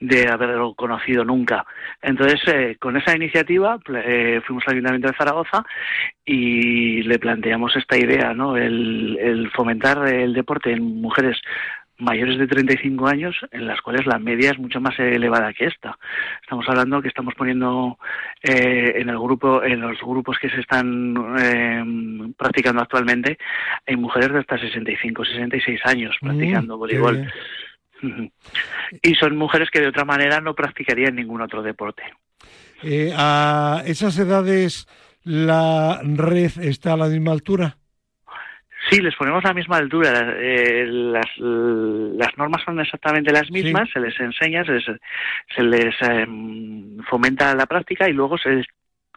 de haberlo conocido nunca. Entonces, eh, con esa iniciativa eh, fuimos al Ayuntamiento de Zaragoza y le planteamos esta idea, ¿no? El, el fomentar el deporte en mujeres mayores de 35 años, en las cuales la media es mucho más elevada que esta. Estamos hablando que estamos poniendo eh, en el grupo, en los grupos que se están eh, practicando actualmente, hay mujeres de hasta 65, 66 años mm, practicando voleibol. Y son mujeres que de otra manera no practicarían ningún otro deporte. Eh, ¿A esas edades la red está a la misma altura? Sí, les ponemos la misma altura. Eh, las, las, normas son exactamente las mismas, se les enseña, se les, se les em, fomenta la práctica y luego se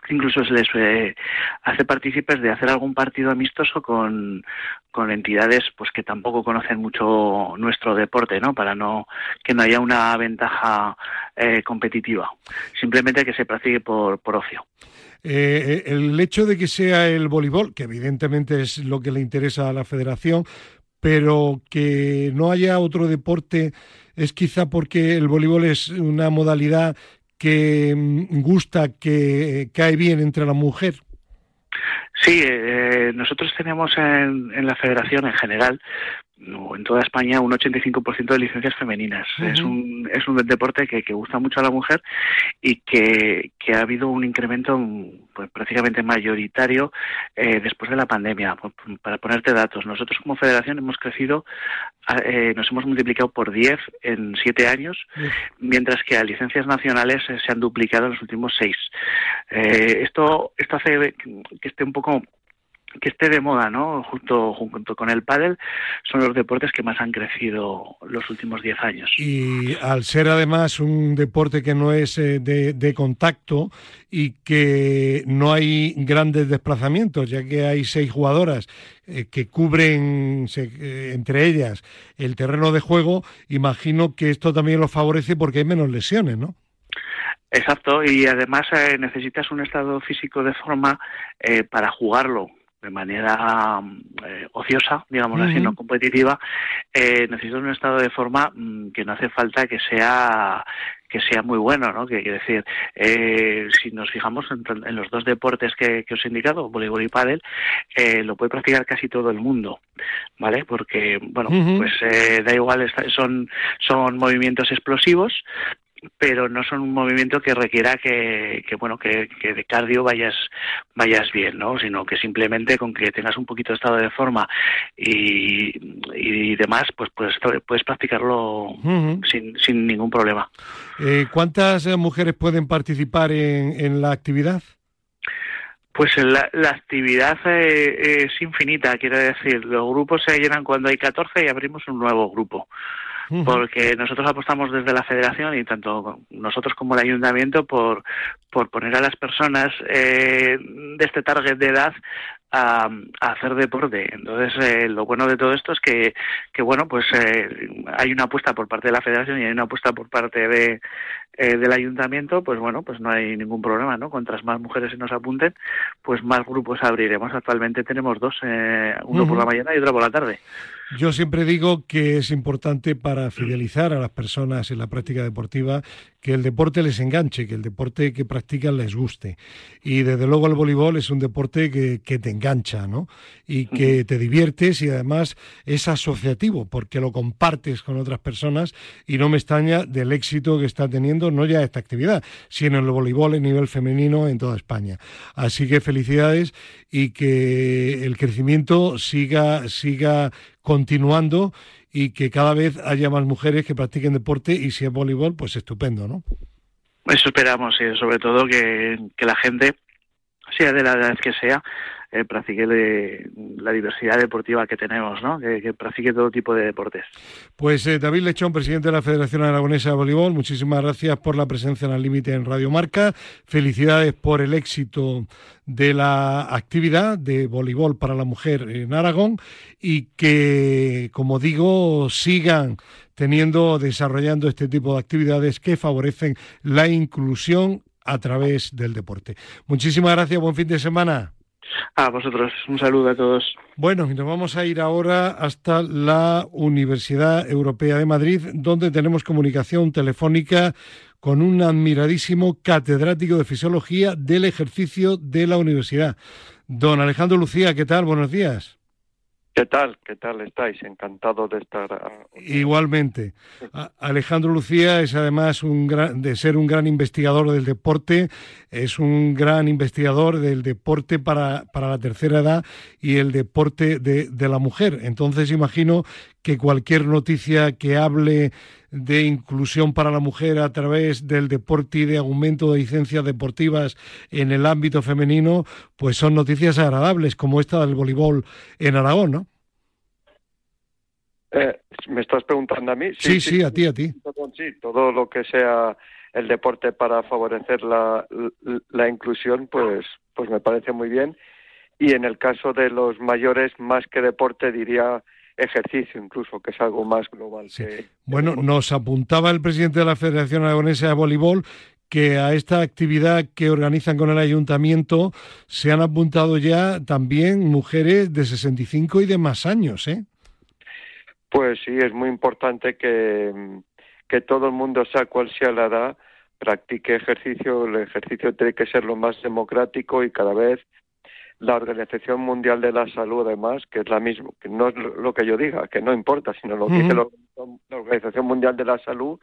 incluso se les eh, hace partícipes de hacer algún partido amistoso con, con entidades pues que tampoco conocen mucho nuestro deporte, ¿no? Para no que no haya una ventaja eh, competitiva. Simplemente que se practique por, por ocio. Eh, el hecho de que sea el voleibol, que evidentemente es lo que le interesa a la federación, pero que no haya otro deporte, es quizá porque el voleibol es una modalidad que mm, gusta, que cae bien entre la mujer. Sí, eh, nosotros tenemos en, en, la federación en general en toda España un 85% de licencias femeninas. Es un es un deporte que, que, gusta mucho a la mujer y que, que ha habido un incremento pues, prácticamente mayoritario eh, después de la pandemia. Para ponerte datos, nosotros como federación hemos crecido eh, nos hemos multiplicado por 10 en 7 años, mientras que las licencias nacionales eh, se han duplicado en los últimos 6. Eh, esto, esto hace que esté un poco que esté de moda, ¿no? Junto, junto con el pádel, son los deportes que más han crecido los últimos 10 años. Y al ser además un deporte que no es eh, de, contacto y que no hay grandes desplazamientos, ya que hay seis jugadoras eh, que cubren eh, entre ellas el terreno de juego, imagino que esto también lo favorece porque hay menos lesiones, ¿no? Exacto, y además necesitas un estado físico de forma para jugarlo de manera eh, ociosa, digamos así, no competitiva, eh, necesito un estado de forma mm, que no hace falta que sea que sea muy bueno, ¿no? Que quiere decir, eh, si nos fijamos en, los dos deportes que, os he indicado, voleibol y pádel, eh, lo puede practicar casi todo el mundo, ¿vale? Porque, bueno, pues eh, da igual, son, son movimientos explosivos, pero no son un movimiento que requiera que, bueno que, de cardio vayas vayas bien no sino que simplemente con que tengas un poquito de estado de forma y, y demás pues puedes puedes practicarlo sin, sin ningún problema. Eh, cuántas mujeres pueden participar en, en la actividad pues la, la actividad eh, es infinita, quiero decir, los grupos se llenan cuando hay 14 y abrimos un nuevo grupo porque nosotros apostamos desde la federación y tanto nosotros como el ayuntamiento por, por poner a las personas eh, de este target de edad a, hacer deporte. Entonces, eh, lo bueno de todo esto es que, que bueno, pues eh, hay una apuesta por parte de la federación y hay una apuesta por parte de, del ayuntamiento, pues bueno, pues no hay ningún problema, ¿no? Cuantas más mujeres se nos apunten, pues más grupos abriremos. Actualmente tenemos dos, uno por la mañana y otro por la tarde. Yo siempre digo que es importante para fidelizar a las personas en la práctica deportiva que el deporte les enganche, que el deporte que practican les guste. Y desde luego el voleibol es un deporte que, te engancha, ¿no? Y que te diviertes y además es asociativo, porque lo compartes con otras personas y no me extraña del éxito que está teniendo no ya esta actividad, sino el voleibol a nivel femenino en toda España. Así que felicidades y que el crecimiento siga, siga continuando y que cada vez haya más mujeres que practiquen deporte y si es voleibol, pues estupendo, ¿no? Eso esperamos, y sobre todo que la gente, sea de la edad que sea, eh, practique la diversidad deportiva que tenemos, ¿no? Que, practique todo tipo de deportes. Pues eh, David Lechón, presidente de la Federación Aragonesa de Voleibol, muchísimas gracias por la presencia en el límite en Radio Marca. Felicidades por el éxito de la actividad de voleibol para la mujer en Aragón y que, como digo, sigan teniendo, desarrollando este tipo de actividades que favorecen la inclusión a través del deporte. Muchísimas gracias, buen fin de semana. A vosotros, un saludo a todos. Bueno, y nos vamos a ir ahora hasta la Universidad Europea de Madrid, donde tenemos comunicación telefónica con un admiradísimo catedrático de fisiología del ejercicio de la universidad. Don Alejandro Lucía, ¿qué tal? Buenos días. ¿Qué tal? ¿Qué tal estáis? Encantado de estar. Igualmente. Alejandro Lucía es además un gran, de ser un gran investigador del deporte, es un gran investigador del deporte para, para la tercera edad y el deporte de, de la mujer. Entonces imagino que cualquier noticia que hable de inclusión para la mujer a través del deporte y de aumento de licencias deportivas en el ámbito femenino, pues son noticias agradables, como esta del voleibol en Aragón, ¿no? Eh, ¿Me estás preguntando a mí? Sí, sí, a ti, a ti. Sí, todo lo que sea el deporte para favorecer la, la inclusión, pues, pues me parece muy bien. Y en el caso de los mayores, más que deporte, diría ejercicio incluso, que es algo más global. bueno, nos apuntaba el presidente de la Federación Aragonesa de Voleibol que a esta actividad que organizan con el ayuntamiento se han apuntado ya también mujeres de 65 y de más años, ¿eh? Pues sí, es muy importante que, que todo el mundo, sea cual sea la edad, practique ejercicio. El ejercicio tiene que ser lo más democrático y cada vez la Organización Mundial de la Salud, además, que es la misma, que no es lo que yo diga, que no importa, sino lo que dice la, Organización Mundial de la Salud,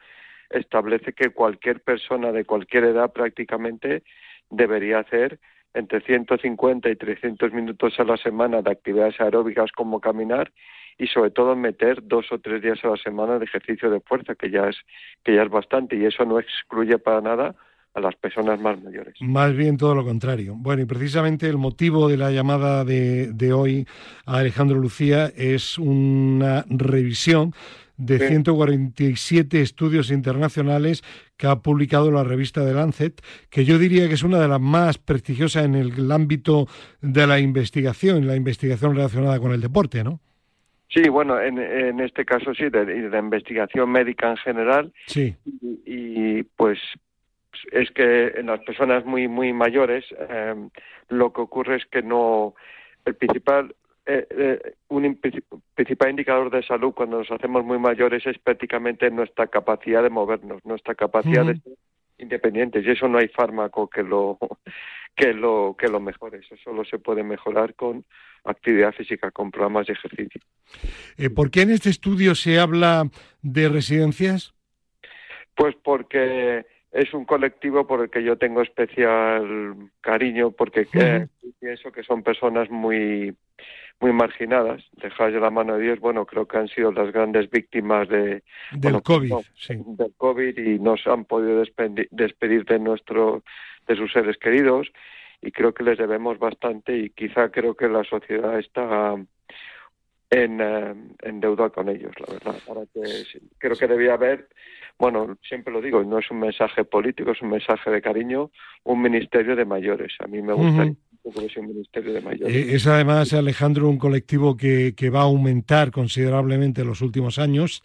establece que cualquier persona de cualquier edad prácticamente debería hacer entre 150 y 300 minutos a la semana de actividades aeróbicas como caminar y sobre todo meter dos o tres días a la semana de ejercicio de fuerza, que ya es, que ya es bastante y eso no excluye para nada a las personas más mayores. Más bien todo lo contrario. Bueno, y precisamente el motivo de la llamada de, de hoy a Alejandro Lucía es una revisión de 147 estudios internacionales que ha publicado la revista The Lancet, que yo diría que es una de las más prestigiosas en el ámbito de la investigación, la investigación relacionada con el deporte, ¿no? Sí, bueno, en, en este caso sí, de, la investigación médica en general. Sí. Y, pues es que en las personas muy muy mayores eh, lo que ocurre es que no el principal eh, eh, un principal indicador de salud cuando nos hacemos muy mayores es prácticamente nuestra capacidad de movernos, nuestra capacidad de ser independientes y eso no hay fármaco que lo que lo que lo mejore, eso solo se puede mejorar con actividad física, con programas de ejercicio. Eh, ¿Por qué en este estudio se habla de residencias? Pues porque es un colectivo por el que yo tengo especial cariño porque pienso que son personas muy muy marginadas, dejadas de la mano de Dios, bueno, creo que han sido las grandes víctimas de, del, COVID, del COVID y no se han podido despedir, de, nuestro, de sus seres queridos y creo que les debemos bastante y quizá creo que la sociedad está en, eh, en deuda con ellos, la verdad. Para que, creo que debía haber, bueno, siempre lo digo, no es un mensaje político, es un mensaje de cariño, un ministerio de mayores. A mí me gusta Ministerio de Mayores. Eh, es además, Alejandro, un colectivo que, que, va a aumentar considerablemente en los últimos años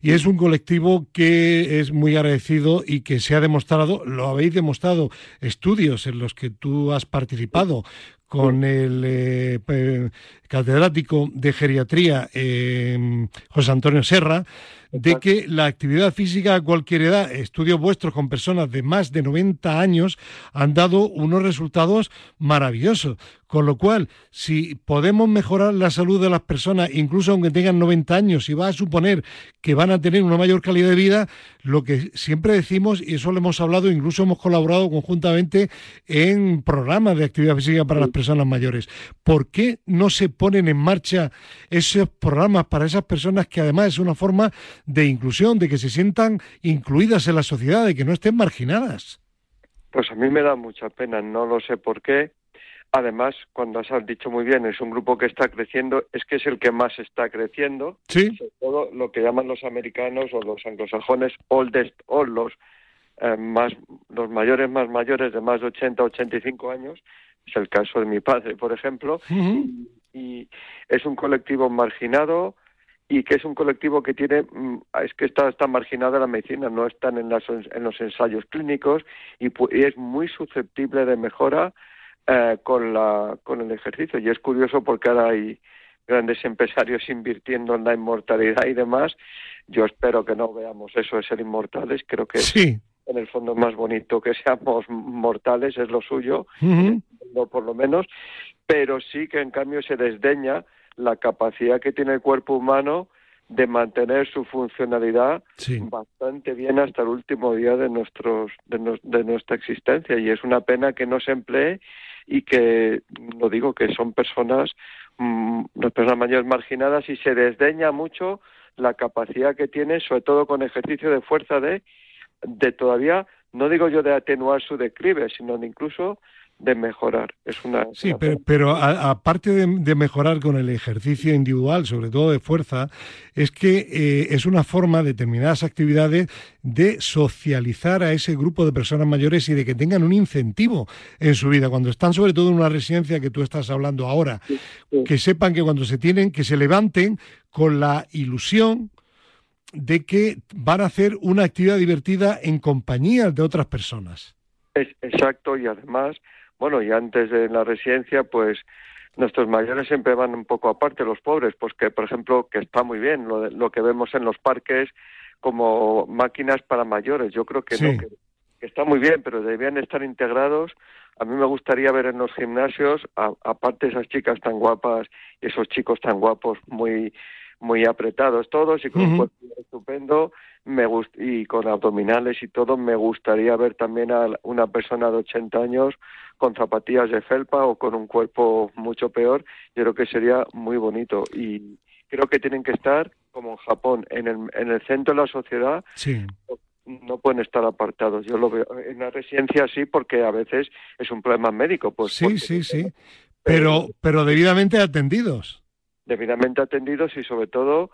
y es un colectivo que es muy agradecido y que se ha demostrado, lo habéis demostrado, estudios en los que tú has participado con el eh, catedrático de geriatría eh, José Antonio Serra, de que la actividad física a cualquier edad, estudios vuestros con personas de más de 90 años, han dado unos resultados maravillosos. Con lo cual, si podemos mejorar la salud de las personas, incluso aunque tengan 90 años, y va a suponer que van a tener una mayor calidad de vida, lo que siempre decimos, y eso lo hemos hablado, incluso hemos colaborado conjuntamente en programas de actividad física para las personas mayores. ¿Por qué no se ponen en marcha esos programas para esas personas que además es una forma de inclusión, de que se sientan incluidas en la sociedad, de que no estén marginadas? Pues a mí me da mucha pena, no lo sé por qué. Además, cuando has dicho muy bien, es un grupo que está creciendo, es que es el que más está creciendo. Sí. Sobre todo lo que llaman los americanos o los anglosajones oldest, o los eh, más, los mayores más mayores de más de 80, 85 años. Es el caso de mi padre, por ejemplo. y es un colectivo marginado, y que es un colectivo que tiene, mm, es que está, está marginada la medicina, no están en, las, en los ensayos clínicos y, es muy susceptible de mejora eh, con, la, con el ejercicio. Y es curioso porque ahora hay grandes empresarios invirtiendo en la inmortalidad y demás. Yo espero que no veamos eso de ser inmortales, creo que sí. En el fondo más bonito que seamos mortales, es lo suyo, no por lo menos, pero sí que en cambio se desdeña la capacidad que tiene el cuerpo humano de mantener su funcionalidad bastante bien hasta el último día de nuestros de, nuestra existencia. Y es una pena que no se emplee y que lo digo que son personas mm, personas mayores marginadas y se desdeña mucho la capacidad que tienen sobre todo con ejercicio de fuerza de de todavía no digo yo de atenuar su declive sino de incluso de mejorar. Es una, sí, pero, aparte de, mejorar con el ejercicio individual, sobre todo de fuerza, es que eh, es una forma, de determinadas actividades, de socializar a ese grupo de personas mayores y de que tengan un incentivo en su vida, cuando están sobre todo en una residencia que tú estás hablando ahora, que sepan que cuando se tienen, que se levanten con la ilusión de que van a hacer una actividad divertida en compañía de otras personas. Es, exacto, y además bueno, y antes de la residencia, pues nuestros mayores siempre van un poco aparte, los pobres, pues que, por ejemplo, que está muy bien lo, lo que vemos en los parques como máquinas para mayores. Yo creo que no, que, está muy bien, pero debían estar integrados. A mí me gustaría ver en los gimnasios, aparte de esas chicas tan guapas y esos chicos tan guapos, muy muy apretados todos y con un cuerpo estupendo, me y con abdominales y todo, me gustaría ver también a una persona de 80 años con zapatillas de felpa o con un cuerpo mucho peor, yo creo que sería muy bonito y creo que tienen que estar, como en Japón, en el, en el centro de la sociedad. Sí. No pueden estar apartados. Yo lo veo en la residencia sí, porque a veces es un problema médico. Pues sí, sí, sí. Pero, pero debidamente atendidos. Debidamente atendidos y sobre todo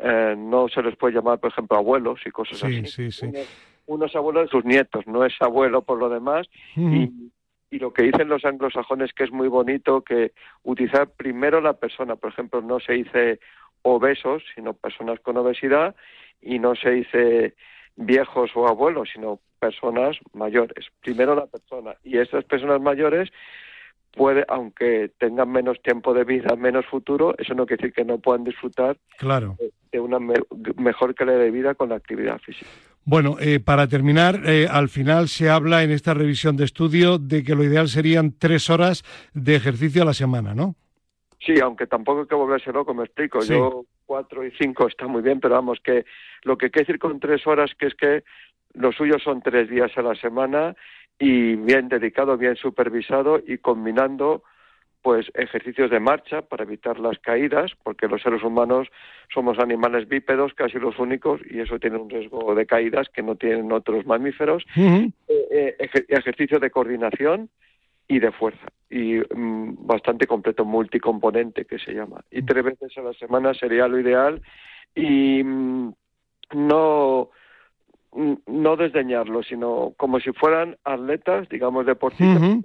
eh, no se les puede llamar, por ejemplo, abuelos y cosas Sí, así. sí, sí. Uno, uno es abuelo de sus nietos, no es abuelo por lo demás. Y, y lo que dicen los anglosajones que es muy bonito que utilizar primero la persona, por ejemplo, no se dice obesos, sino personas con obesidad y no se dice viejos o abuelos, sino personas mayores. Primero la persona y estas personas mayores puede, aunque tengan menos tiempo de vida, menos futuro, eso no quiere decir que no puedan disfrutar Claro. de una me- mejor calidad de vida con la actividad física. Bueno, eh, para terminar, eh, al final se habla en esta revisión de estudio de que lo ideal serían tres horas de ejercicio a la semana, ¿no? Sí, aunque tampoco hay que volverse loco, me explico. Sí. Yo cuatro y cinco está muy bien, pero vamos, que lo que quiere decir con tres horas que es que los suyos son tres días a la semana y bien dedicado, bien supervisado y combinando pues ejercicios de marcha para evitar las caídas, porque los seres humanos somos animales bípedos, casi los únicos, y eso tiene un riesgo de caídas que no tienen otros mamíferos. Ujú. Eh, eh, ejer- ejercicio de coordinación y de fuerza y mm, bastante completo multicomponente que se llama y tres veces a la semana sería lo ideal y mm, no no desdeñarlo sino como si fueran atletas digamos deportistas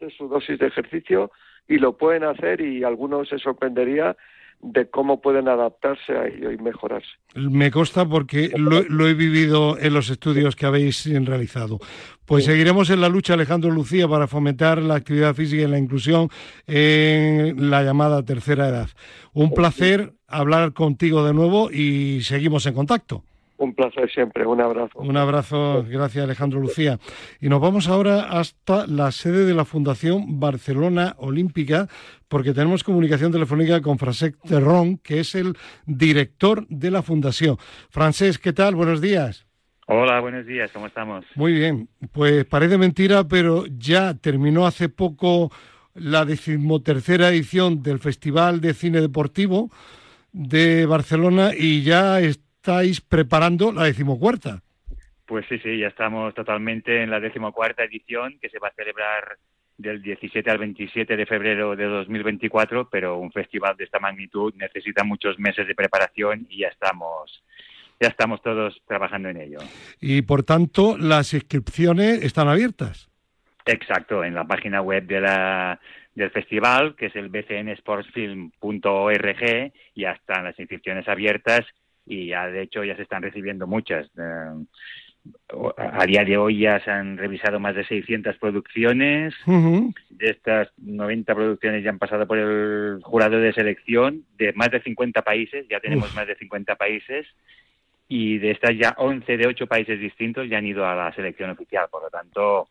es su dosis de ejercicio y lo pueden hacer y algunos se sorprendería de cómo pueden adaptarse a ello y mejorarse Me consta porque lo, lo he vivido en los estudios que habéis realizado. Pues seguiremos en la lucha, Alejandro Lucía, para fomentar la actividad física y la inclusión en la llamada tercera edad. Un placer hablar contigo de nuevo y seguimos en contacto. Un placer siempre un abrazo Un abrazo, gracias Alejandro Lucía. Y nos vamos ahora hasta la sede de la Fundación Barcelona Olímpica, porque tenemos comunicación telefónica con Francesc Terrón, que es el director de la Fundación. Francesc, ¿qué tal? Buenos días. Hola, buenos días, ¿cómo estamos? Muy bien, pues parece mentira, pero ya terminó hace poco la decimotercera edición del Festival de Cine Deportivo de Barcelona y ya estáis preparando la decimocuarta. Pues sí, sí, ya estamos totalmente en la decimocuarta edición que se va a celebrar del 17 al 27 de febrero de 2024, pero un festival de esta magnitud necesita muchos meses de preparación y ya estamos, ya estamos todos trabajando en ello. y por tanto las inscripciones están abiertas. Exacto, en la página web de la, del festival, que es el bcnsportsfilm.org, ya están las inscripciones abiertas y ya de hecho ya se están recibiendo muchas. Eh, a día de hoy ya se han revisado más de 600 producciones. Ujú. De estas 90 producciones ya han pasado por el jurado de selección de más de 50 países, ya tenemos Uf. más de 50 países. Y de estas ya 11 de 8 países distintos ya han ido a la selección oficial. Por lo tanto,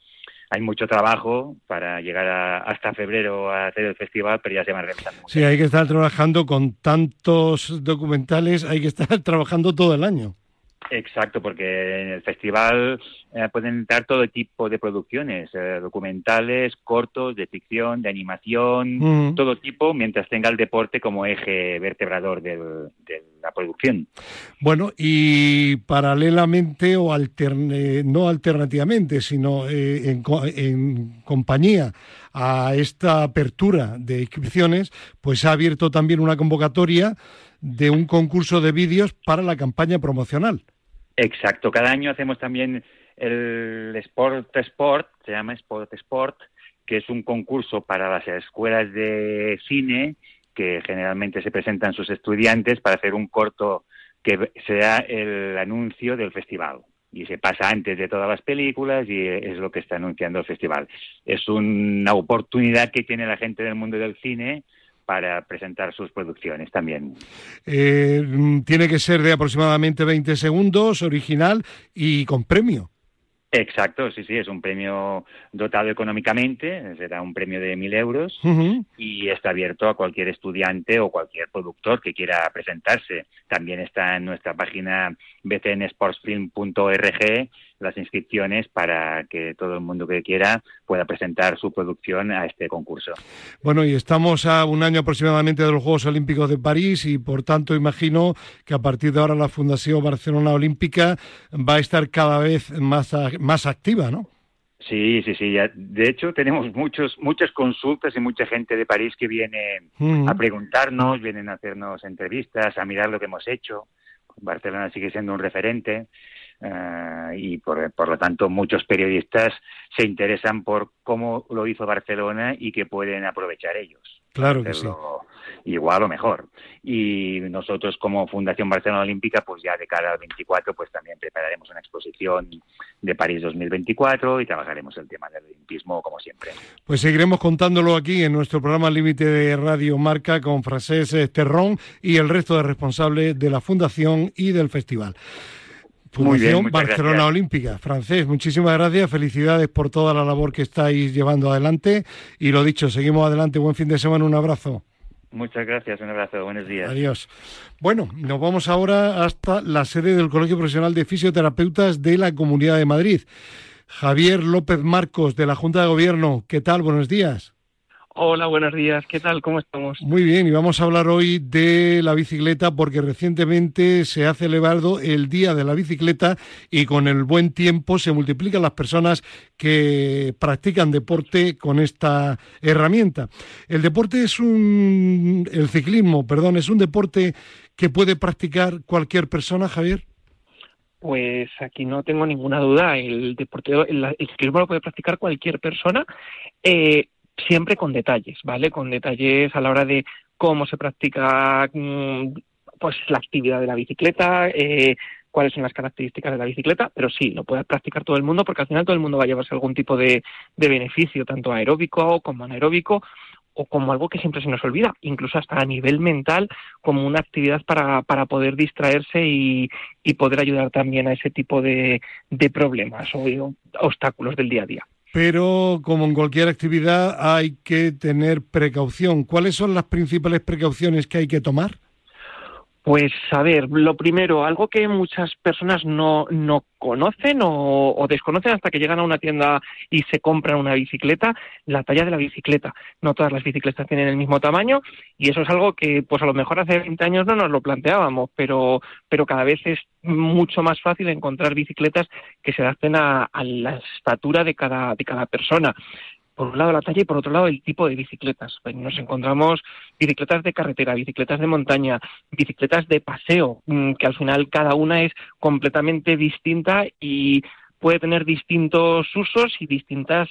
hay mucho trabajo para llegar a- hasta febrero a hacer el festival, pero ya se van muchas. Sí, hay que estar trabajando con tantos documentales, hay que estar trabajando todo el año. Exacto, porque en el festival eh, pueden entrar todo tipo de producciones, eh, documentales, cortos, de ficción, de animación, Ujú. todo tipo, mientras tenga el deporte como eje vertebrador del- de la producción. Bueno, y paralelamente o alterne- no alternativamente, sino eh, en, en compañía a esta apertura de inscripciones, pues ha abierto también una convocatoria de un concurso de vídeos para la campaña promocional. Exacto, cada año hacemos también el Sport Sport, se llama Sport Sport, que es un concurso para las escuelas de cine que generalmente se presentan sus estudiantes para hacer un corto que sea el anuncio del festival. Y se pasa antes de todas las películas y es lo que está anunciando el festival. Es una oportunidad que tiene la gente del mundo del cine para presentar sus producciones también. Eh, tiene que ser de aproximadamente 20 segundos, original y con premio. Exacto, sí, sí, es un premio dotado económicamente, será un premio de mil euros Ujú. y está abierto a cualquier estudiante o cualquier productor que quiera presentarse. También está en nuestra página bcnsportsfilm.org las inscripciones para que todo el mundo que quiera pueda presentar su producción a este concurso. Bueno, y estamos a un año aproximadamente de los Juegos Olímpicos de París y por tanto imagino que a partir de ahora la Fundación Barcelona Olímpica va a estar cada vez más, más activa, ¿no? Sí, sí, sí. De hecho, tenemos muchos, muchas consultas y mucha gente de París que viene a preguntarnos, vienen a hacernos entrevistas, a mirar lo que hemos hecho. Barcelona sigue siendo un referente eh, y por, por, lo tanto muchos periodistas se interesan por cómo lo hizo Barcelona y que pueden aprovechar ellos. Claro que sí. Igual o mejor. Y nosotros como Fundación Barcelona Olímpica, pues ya de cara al 24, pues también prepararemos una exposición de París 2024 y trabajaremos el tema del olimpismo como siempre. Pues seguiremos contándolo aquí en nuestro programa Límite de Radio Marca con Francés Terrón y el resto de responsables de la Fundación y del festival. Fundación Barcelona Olímpica. Francés, muchísimas gracias, felicidades por toda la labor que estáis llevando adelante y lo dicho, seguimos adelante, buen fin de semana, un abrazo. Muchas gracias, un abrazo, buenos días. Adiós. Bueno, nos vamos ahora hasta la sede del Colegio Profesional de Fisioterapeutas de la Comunidad de Madrid. Javier López Marcos, de la Junta de Gobierno, ¿qué tal? Buenos días. Hola, buenos días. ¿Qué tal? ¿Cómo estamos? Muy bien, y vamos a hablar hoy de la bicicleta porque recientemente se ha celebrado el Día de la Bicicleta y con el buen tiempo se multiplican las personas que practican deporte con esta herramienta. El deporte es un el ciclismo, perdón, es un deporte que puede practicar cualquier persona, Javier. Pues aquí no tengo ninguna duda. El deporte, el, ciclismo lo puede practicar cualquier persona. Eh, siempre con detalles, ¿vale? Con detalles a la hora de cómo se practica mm, pues la actividad de la bicicleta, eh, cuáles son las características de la bicicleta, pero sí, lo puede practicar todo el mundo porque al final todo el mundo va a llevarse algún tipo de, beneficio, tanto aeróbico como anaeróbico, o como algo que siempre se nos olvida, incluso hasta a nivel mental, como una actividad para, para poder distraerse y, y poder ayudar también a ese tipo de, de problemas o obstáculos del día a día pero como en cualquier actividad hay que tener precaución. ¿Cuáles son las principales precauciones que hay que tomar? Pues a ver, lo primero, algo que muchas personas no, no conocen o, desconocen hasta que llegan a una tienda y se compran una bicicleta, la talla de la bicicleta. No todas las bicicletas tienen el mismo tamaño y eso es algo que pues a lo mejor hace 20 años no nos lo planteábamos, pero, pero cada vez es mucho más fácil encontrar bicicletas que se adapten a, a la estatura de cada, de cada persona por un lado la talla y por otro lado el tipo de bicicletas. Pues nos encontramos bicicletas de carretera, bicicletas de montaña, bicicletas de paseo, mm, que al final cada una es completamente distinta y puede tener distintos usos y distintas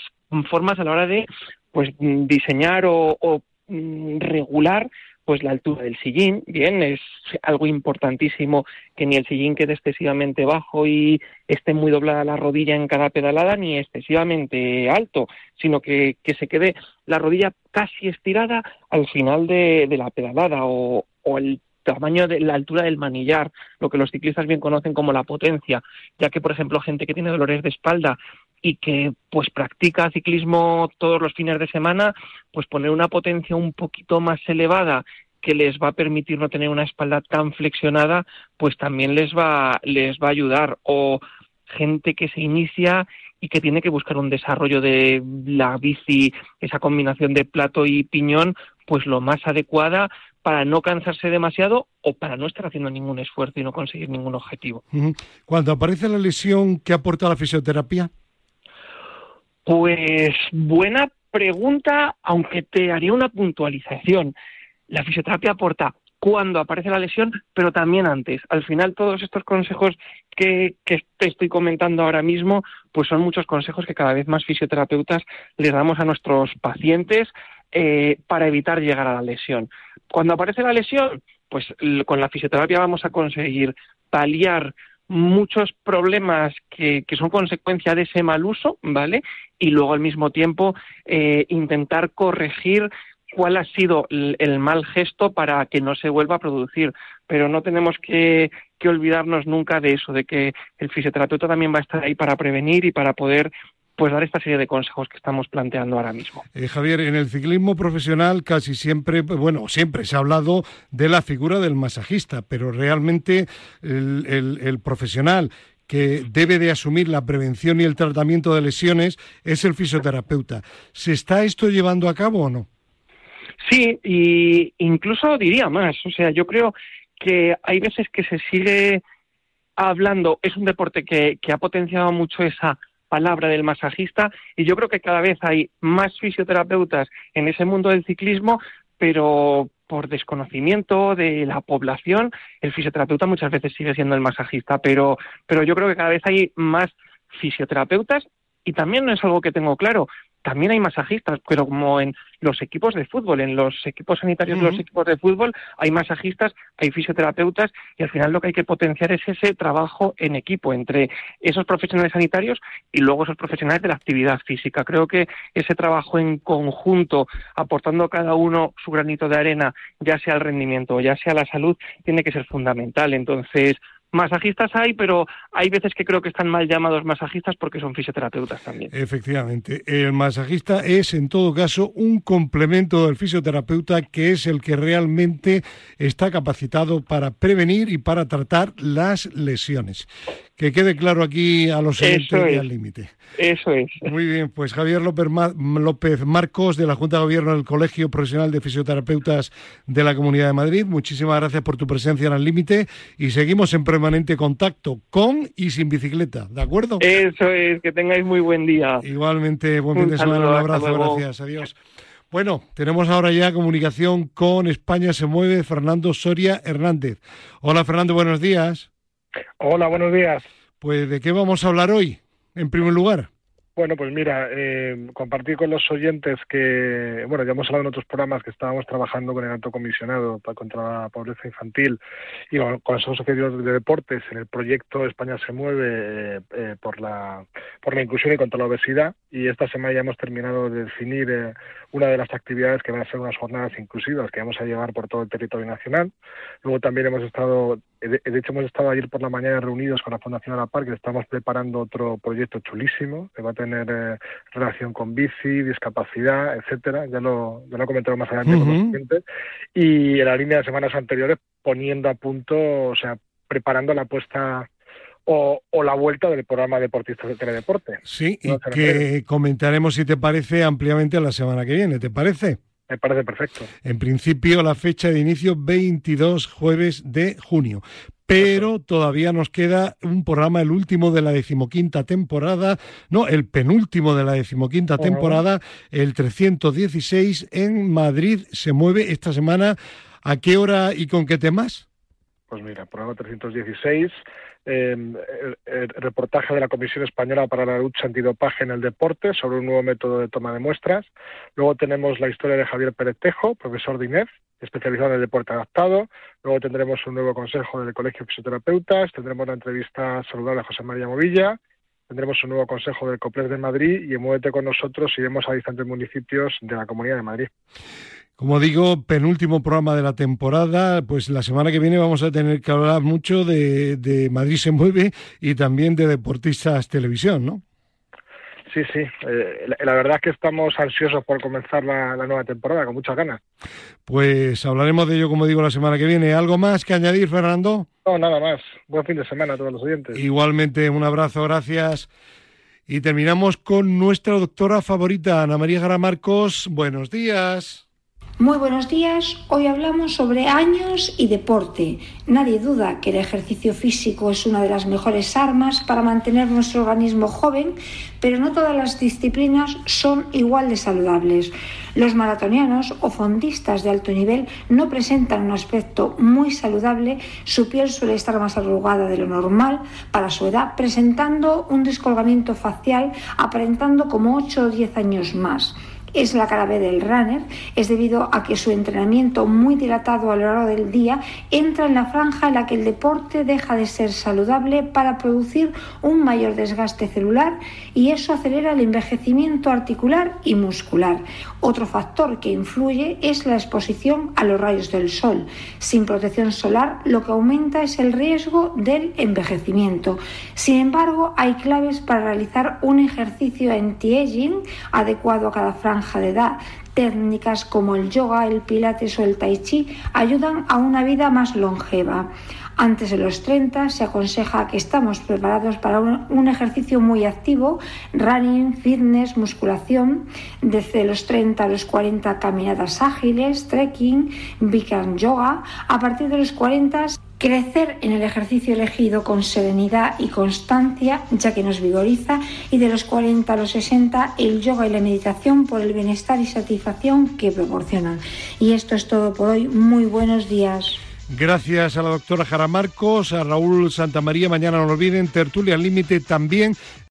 formas a la hora de pues diseñar o, o mm, regular pues la altura del sillín, bien, es algo importantísimo que ni el sillín quede excesivamente bajo y esté muy doblada la rodilla en cada pedalada, ni excesivamente alto, sino que, que se quede la rodilla casi estirada al final de, de la pedalada o, o el tamaño de la altura del manillar, lo que los ciclistas bien conocen como la potencia, ya que, por ejemplo, gente que tiene dolores de espalda y que pues practica ciclismo todos los fines de semana, pues poner una potencia un poquito más elevada que les va a permitir no tener una espalda tan flexionada, pues también les va les va a ayudar o gente que se inicia y que tiene que buscar un desarrollo de la bici, esa combinación de plato y piñón, pues lo más adecuada para no cansarse demasiado o para no estar haciendo ningún esfuerzo y no conseguir ningún objetivo. Cuando aparece la lesión, ¿qué aporta la fisioterapia? Pues buena pregunta, aunque te haría una puntualización. La fisioterapia aporta cuando aparece la lesión, pero también antes. Al final, todos estos consejos que, que, te estoy comentando ahora mismo, pues son muchos consejos que cada vez más fisioterapeutas les damos a nuestros pacientes eh, para evitar llegar a la lesión. Cuando aparece la lesión, pues con la fisioterapia vamos a conseguir paliar muchos problemas que, que, son consecuencia de ese mal uso, ¿vale? Y luego al mismo tiempo eh, intentar corregir cuál ha sido el, mal gesto para que no se vuelva a producir. Pero no tenemos que, que olvidarnos nunca de eso, de que el fisioterapeuta también va a estar ahí para prevenir y para poder pues dar esta serie de consejos que estamos planteando ahora mismo. Eh, Javier, en el ciclismo profesional casi siempre, bueno, siempre se ha hablado de la figura del masajista, pero realmente el, el profesional que debe de asumir la prevención y el tratamiento de lesiones es el fisioterapeuta. ¿Se está esto llevando a cabo o no? Sí, y incluso diría más. O sea, yo creo que hay veces que se sigue hablando, es un deporte que, que ha potenciado mucho esa palabra del masajista y yo creo que cada vez hay más fisioterapeutas en ese mundo del ciclismo, pero por desconocimiento de la población, el fisioterapeuta muchas veces sigue siendo el masajista, pero, pero yo creo que cada vez hay más fisioterapeutas y también no es algo que tengo claro también hay masajistas, pero como en los equipos de fútbol, en los equipos sanitarios de los equipos de fútbol, hay masajistas, hay fisioterapeutas y al final lo que hay que potenciar es ese trabajo en equipo entre esos profesionales sanitarios y luego esos profesionales de la actividad física. Creo que ese trabajo en conjunto, aportando cada uno su granito de arena, ya sea el rendimiento o ya sea la salud, tiene que ser fundamental. Entonces, Masajistas hay, pero hay veces que creo que están mal llamados masajistas porque son fisioterapeutas también. Efectivamente, el masajista es en todo caso un complemento del fisioterapeuta que es el que realmente está capacitado para prevenir y para tratar las lesiones. Que quede claro aquí a los oyentes y al límite. Eso es. Muy bien, pues Javier López, López Marcos de la Junta de Gobierno del Colegio Profesional de Fisioterapeutas de la Comunidad de Madrid. Muchísimas gracias por tu presencia en el límite y seguimos en permanente contacto con y sin bicicleta, ¿de acuerdo? Eso es, que tengáis muy buen día. Igualmente, buen fin de semana, un abrazo, gracias, adiós. Bueno, tenemos ahora ya comunicación con España se mueve, Fernando Soria Hernández. Hola Fernando, buenos días. Hola, buenos días. Pues ¿de qué vamos a hablar hoy, en primer lugar? Bueno, pues mira, eh, compartir con los oyentes que, bueno, ya hemos hablado en otros programas que estábamos trabajando con el alto comisionado para contra la pobreza infantil y con esos asociaciones de deportes en el proyecto España se mueve eh, por la por la inclusión y contra la obesidad y esta semana ya hemos terminado de definir eh, una de las actividades que van a ser unas jornadas inclusivas que vamos a llevar por todo el territorio nacional. Luego también hemos estado de, hecho, hemos estado ayer por la mañana reunidos con la Fundación La Par, que estamos preparando otro proyecto chulísimo, que va a tener eh, relación con bici, discapacidad, etcétera. Ya lo, ya lo comentaré más adelante con los clientes. Y en la línea de semanas anteriores, poniendo a punto, o sea, preparando la puesta o, o, la vuelta del programa Deportistas de Teledeporte. Sí, y que comentaremos, si te parece, ampliamente la semana que viene. ¿Te parece? Me parece perfecto. En principio, la fecha de inicio 22 jueves de junio. Pero todavía nos queda un programa, el último de la decimoquinta temporada, no, el penúltimo de la decimoquinta temporada, el 316 en Madrid. Se mueve esta semana. ¿A qué hora y con qué temas? Pues mira, programa 316 el, reportaje de la Comisión Española para la Lucha Antidopaje en el Deporte sobre un nuevo método de toma de muestras. Luego tenemos la historia de Javier Pérez Tejo, profesor de INEF, especializado en el deporte adaptado. Luego tendremos un nuevo consejo del Colegio de Fisioterapeutas. Tendremos la entrevista saludable a José María Movilla. Tendremos un nuevo consejo del COPLES de Madrid y Muévete con nosotros iremos a distantes municipios de la Comunidad de Madrid. Como digo, penúltimo programa de la temporada, pues la semana que viene vamos a tener que hablar mucho de, Madrid se mueve y también de Deportistas Televisión, ¿no? Sí, sí. Eh, la, verdad es que estamos ansiosos por comenzar la, nueva temporada, con muchas ganas. Pues hablaremos de ello, como digo, la semana que viene. ¿Algo más que añadir, Fernando? No, nada más. Buen fin de semana a todos los oyentes. Igualmente, un abrazo, gracias. Y terminamos con nuestra doctora favorita, Ana María Garamarcos. Buenos días. Muy buenos días, hoy hablamos sobre años y deporte. Nadie duda que el ejercicio físico es una de las mejores armas para mantener nuestro organismo joven, pero no todas las disciplinas son igual de saludables. Los maratonianos o fondistas de alto nivel no presentan un aspecto muy saludable, su piel suele estar más arrugada de lo normal para su edad, presentando un descolgamiento facial aparentando como 8 o 10 años más es la cara B del runner, es debido a que su entrenamiento muy dilatado a lo largo del día entra en la franja en la que el deporte deja de ser saludable para producir un mayor desgaste celular y eso acelera el envejecimiento articular y muscular. Otro factor que influye es la exposición a los rayos del sol. Sin protección solar lo que aumenta es el riesgo del envejecimiento. Sin embargo, hay claves para realizar un ejercicio anti-aging adecuado a cada franja de edad. Técnicas como el yoga, el pilates o el tai chi ayudan a una vida más longeva. Antes de los 30 se aconseja que estamos preparados para un, ejercicio muy activo, running, fitness, musculación, desde los 30 a los 40 caminadas ágiles, trekking, Bikram yoga, a partir de los 40 crecer en el ejercicio elegido con serenidad y constancia, ya que nos vigoriza, y de los 40 a los 60 el yoga y la meditación por el bienestar y satisfacción que proporcionan. Y esto es todo por hoy. Muy buenos días. Gracias a la doctora Jara Marcos, a Raúl Santamaría. Mañana no olviden, Tertulia Límite también